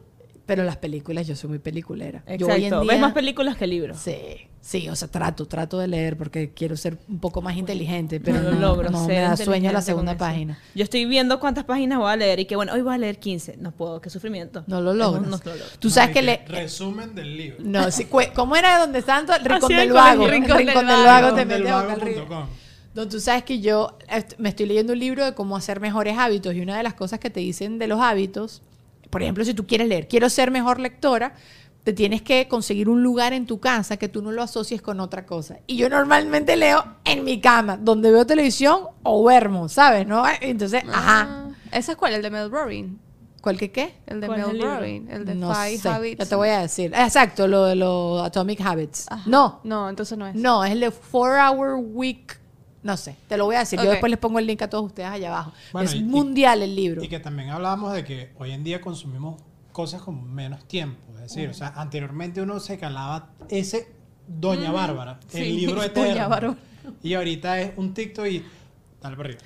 Pero las películas, yo soy muy peliculera. Yo hoy en Exacto. día- Ves más películas que libros. Sí, sí, o sea, trato, trato de leer porque quiero ser un poco más inteligente, pero no no, lo logro. no, me da sueño la segunda página. Yo estoy viendo cuántas páginas voy a leer y que bueno, hoy voy a leer 15. No puedo, qué sufrimiento. No lo un- logras. No, lo logro. Tú sabes No, que y le... Resumen del libro. No, sí, cue- ¿cómo era donde santo? El rincón Así del vago. Rincón rincón, del del Vago. te mete a boca arriba. Delvago.com. No, tú sabes que yo est- me estoy leyendo un libro de cómo hacer mejores hábitos y una de las cosas que te dicen de los hábitos, por ejemplo, si tú quieres leer, quiero ser mejor lectora, te tienes que conseguir un lugar en tu casa que tú no lo asocies con otra cosa. Y yo normalmente leo en mi cama, donde veo televisión o duermo, ¿sabes? ¿No? Entonces, ajá. Ah, ¿Ese es cuál? ¿El de Mel Robbins? ¿Cuál que qué? El de ¿Cuál es Mel? Robbins. El de no Five sé, Habits. ya te voy a decir. Exacto, lo de los Atomic Habits. Ajá. No, No, entonces no es. No, es el de 4 Hour Week. No sé, te lo voy a decir. Yo después les pongo el link a todos ustedes allá abajo. Bueno, es y- mundial el libro. Y que también hablábamos de que hoy en día consumimos cosas con menos tiempo. Es decir, o sea, anteriormente uno se calaba ese Doña Bárbara, Sí, el libro Doña eterno. Bárbara. Y ahorita es un TikTok y dale para arriba.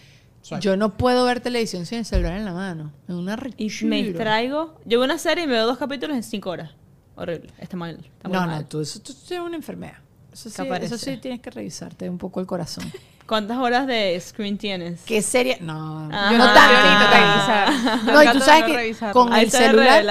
Yo no puedo ver televisión sin el celular en la mano. Es una Y richura. me distraigo. Yo veo una serie y me veo dos capítulos en cinco horas. Horrible. Está mal. Está No, mal. no, tú, eso, tú tienes una enfermedad. Eso sí, eso sí tienes que revisarte un poco el corazón. ¿Cuántas horas de screen tienes? ¿Qué serie? No, Ah, yo no ah, tanto. ahorita no tanto. y tú sabes no que revisarlo. con Ahí el celular.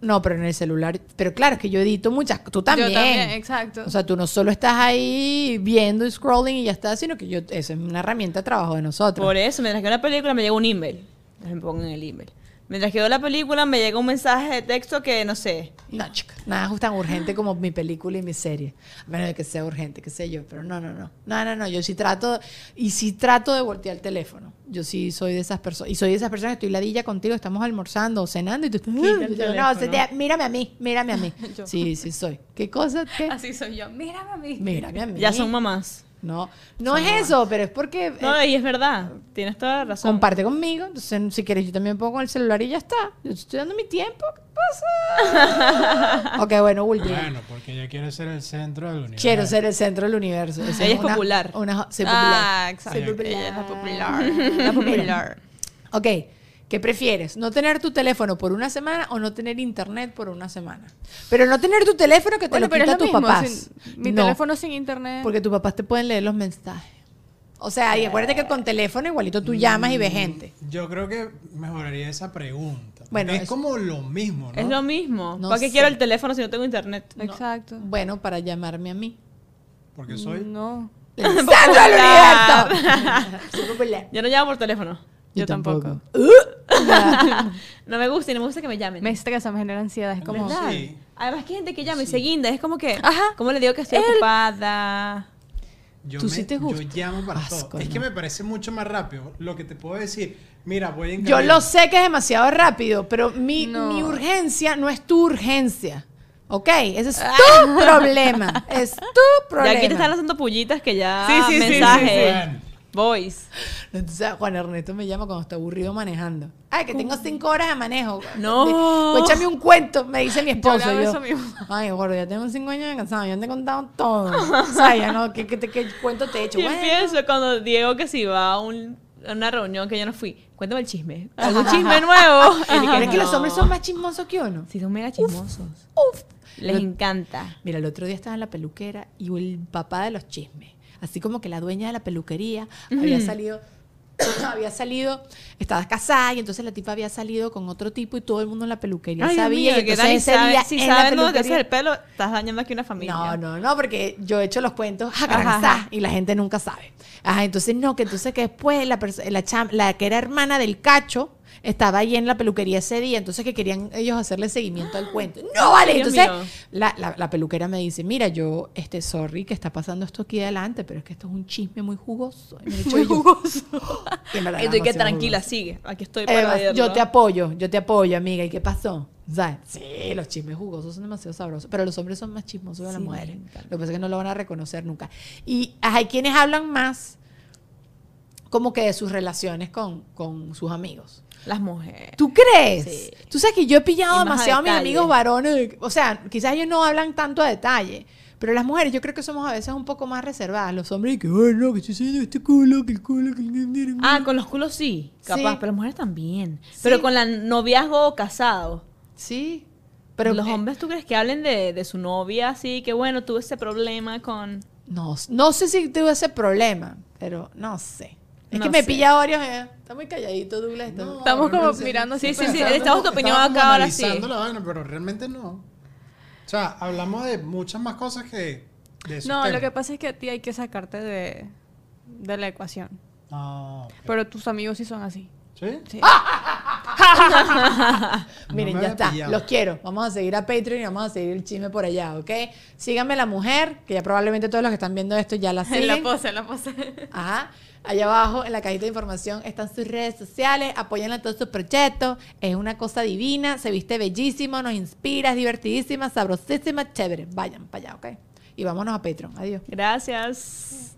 No, pero en el celular. Pero claro, es que yo edito muchas. Tú también. Yo también, exacto. O sea, tú no solo estás ahí viendo y scrolling y ya está, sino que yo, eso es una herramienta de trabajo de nosotros. Por eso, mientras que la película me llega un email. Me pongo en el email. Mientras que veo la película me llega un mensaje de texto que no sé. No, chica, nada es tan urgente como mi película y mi serie. A menos de que sea urgente, qué sé yo. Pero no, no, no. No, no, no. Yo sí trato, y sí trato de voltear el teléfono. Yo sí soy de esas personas. Y soy de esas personas que estoy ladilla contigo, estamos almorzando o cenando y tú estás. No, teléfono. se te- mírame a mí, mírame a mí. Sí, sí soy. ¿Qué cosa? ¿Qué? Así soy yo. Mírame a mí. Mírame a mí. Ya son mamás. No, no es eso, pero es porque. No, eh, y es verdad. Tienes toda la razón. comparte conmigo. Entonces, si quieres, yo también pongo el celular y ya está. Yo te estoy dando mi tiempo. ¿Qué pasa? ok, bueno, último. Bueno, porque ella quiere ser el centro del universo. Quiero ser el centro del universo. Esa Ella es una- popular. Una, Ah, popular. exacto. Soy popular. Ella es la popular. La popular. Ok, ¿qué prefieres? ¿No tener tu teléfono por una semana o no tener internet por una semana? Pero no tener tu teléfono que te Bueno, lo quita tus papás. sin- mi No, teléfono sin internet. Porque tus papás te pueden leer los mensajes. O sea, y acuérdate que con teléfono igualito tú llamas y ves gente. Yo creo que mejoraría esa pregunta. Bueno, es es- como lo mismo, ¿no? Es lo mismo. No ¿Para qué sé. quiero el teléfono si no tengo internet? Exacto. Mm. Bueno, para llamarme a mí. Porque soy. No. Soy popular. Yo no llamo por teléfono. Yo tampoco. No me gusta y no me gusta que me llamen. Me estresa, me genera ansiedad. Es como. Sí. Además que hay gente que llama y se guinda. Es como que, Ajá. ¿cómo le digo que estoy ocupada? Yo, ¿Tú me- sí te gusta? yo llamo para Asco, todo. Es no. que me parece mucho más rápido. Lo que te puedo decir, mira, voy en Yo lo sé que es demasiado rápido, pero mi, No. mi urgencia no es tu urgencia. ¿Ok? Ese es Ah. tu problema. Es tu Ya problema. aquí te están haciendo pullitas que ya Sí, sí, sí, sí, mensaje. Bueno, Voice. Entonces Juan Ernesto me llama cuando está aburrido manejando. Ay, que tengo cinco horas de manejo. No. De- Échame un cuento, me dice mi esposo. yo, eso mismo. Ay, gordo, ya tengo cinco años de cansado, ya te he contado todo. O sea, ya no, ¿qué, qué, te- qué cuento te he hecho? Y Bueno. empiezo cuando Diego que si va a, un- a una reunión que yo no fui. Cuéntame el chisme. ¿Algún chisme nuevo? ¿Crees que los no. hombres son más chismosos que uno? Sí, son mega chismosos. Uf. Les Lo- encanta. Mira, el otro día estaba en la peluquera y el papá de los chismes, así como que la dueña de la peluquería había salido, había salido, estaba casada y entonces la tipa había salido con otro tipo y todo el mundo en la peluquería Ay, sabía. que entonces ese sabe- día si saben dónde te haces el pelo, estás dañando aquí una familia. No, no, no, porque yo he hecho los cuentos Ajá, ajá. y la gente nunca sabe. Ajá, entonces no, que entonces que después la, la, la que era hermana del cacho estaba ahí en la peluquería ese día, entonces que querían ellos hacerle seguimiento al cuento. No, vale, Dios entonces la, la- la peluquera me dice, mira, yo, este, sorry que está pasando esto aquí adelante, pero es que esto es un chisme muy jugoso. Y me Muy yo. jugoso. Y en verdad Y era tú y que tranquila, jugoso. sigue. Aquí estoy para yo te apoyo, yo te apoyo, amiga. ¿Y qué pasó? ¿Sabes? Sí, los chismes jugosos son demasiado sabrosos. Pero los hombres son más chismosos que las Sí, mujeres. Lo que pasa es que no lo van a reconocer nunca. Y hay quienes hablan más como que de sus relaciones con, con sus amigos. Las mujeres. ¿Tú crees? Sí. Tú sabes que yo he pillado demasiado a mis amigos varones. O sea, quizás ellos no hablan tanto a detalle. Pero las mujeres, yo creo que somos a veces un poco más reservadas. Los hombres, que, ay, no, que estoy haciendo este culo, que el culo, que el Ah, con los culos sí, capaz, Sí. pero las mujeres también. Sí. Pero con la noviazgo o casado. Sí. Pero Pero los eh, hombres, ¿tú crees que hablen de, de su novia así? Que bueno, tuve ese problema con. No, no sé si tuve ese problema, pero no sé. Es No que me sé. pilla varios. eh, Está muy calladito, Douglas. está- No, Estamos como realmente- mirando así, Sí, sí, sí, estamos tu opinión acá ahora sí. analizando la vaina, pero realmente no. O sea, hablamos de muchas más cosas que de No, lo temas. que pasa es que a ti hay que sacarte de, de la ecuación. Ah, ok. Pero tus amigos sí son así. ¿Sí? Sí. No Miren, me ya está. pillado. Los quiero. Vamos a seguir a Patreon y vamos a seguir el chisme por allá, ¿ok? Síganme la mujer, que ya probablemente todos los que están viendo esto ya la En siguen. la pose, en la pose. Ajá. Allá abajo en la cajita de información están sus redes sociales. Apóyenla en todos sus proyectos. Es una cosa divina. Se viste bellísimo, nos inspira, es divertidísima, sabrosísima, chévere. Vayan para allá, ¿ok? Y vámonos a Patreon. Adiós. Gracias.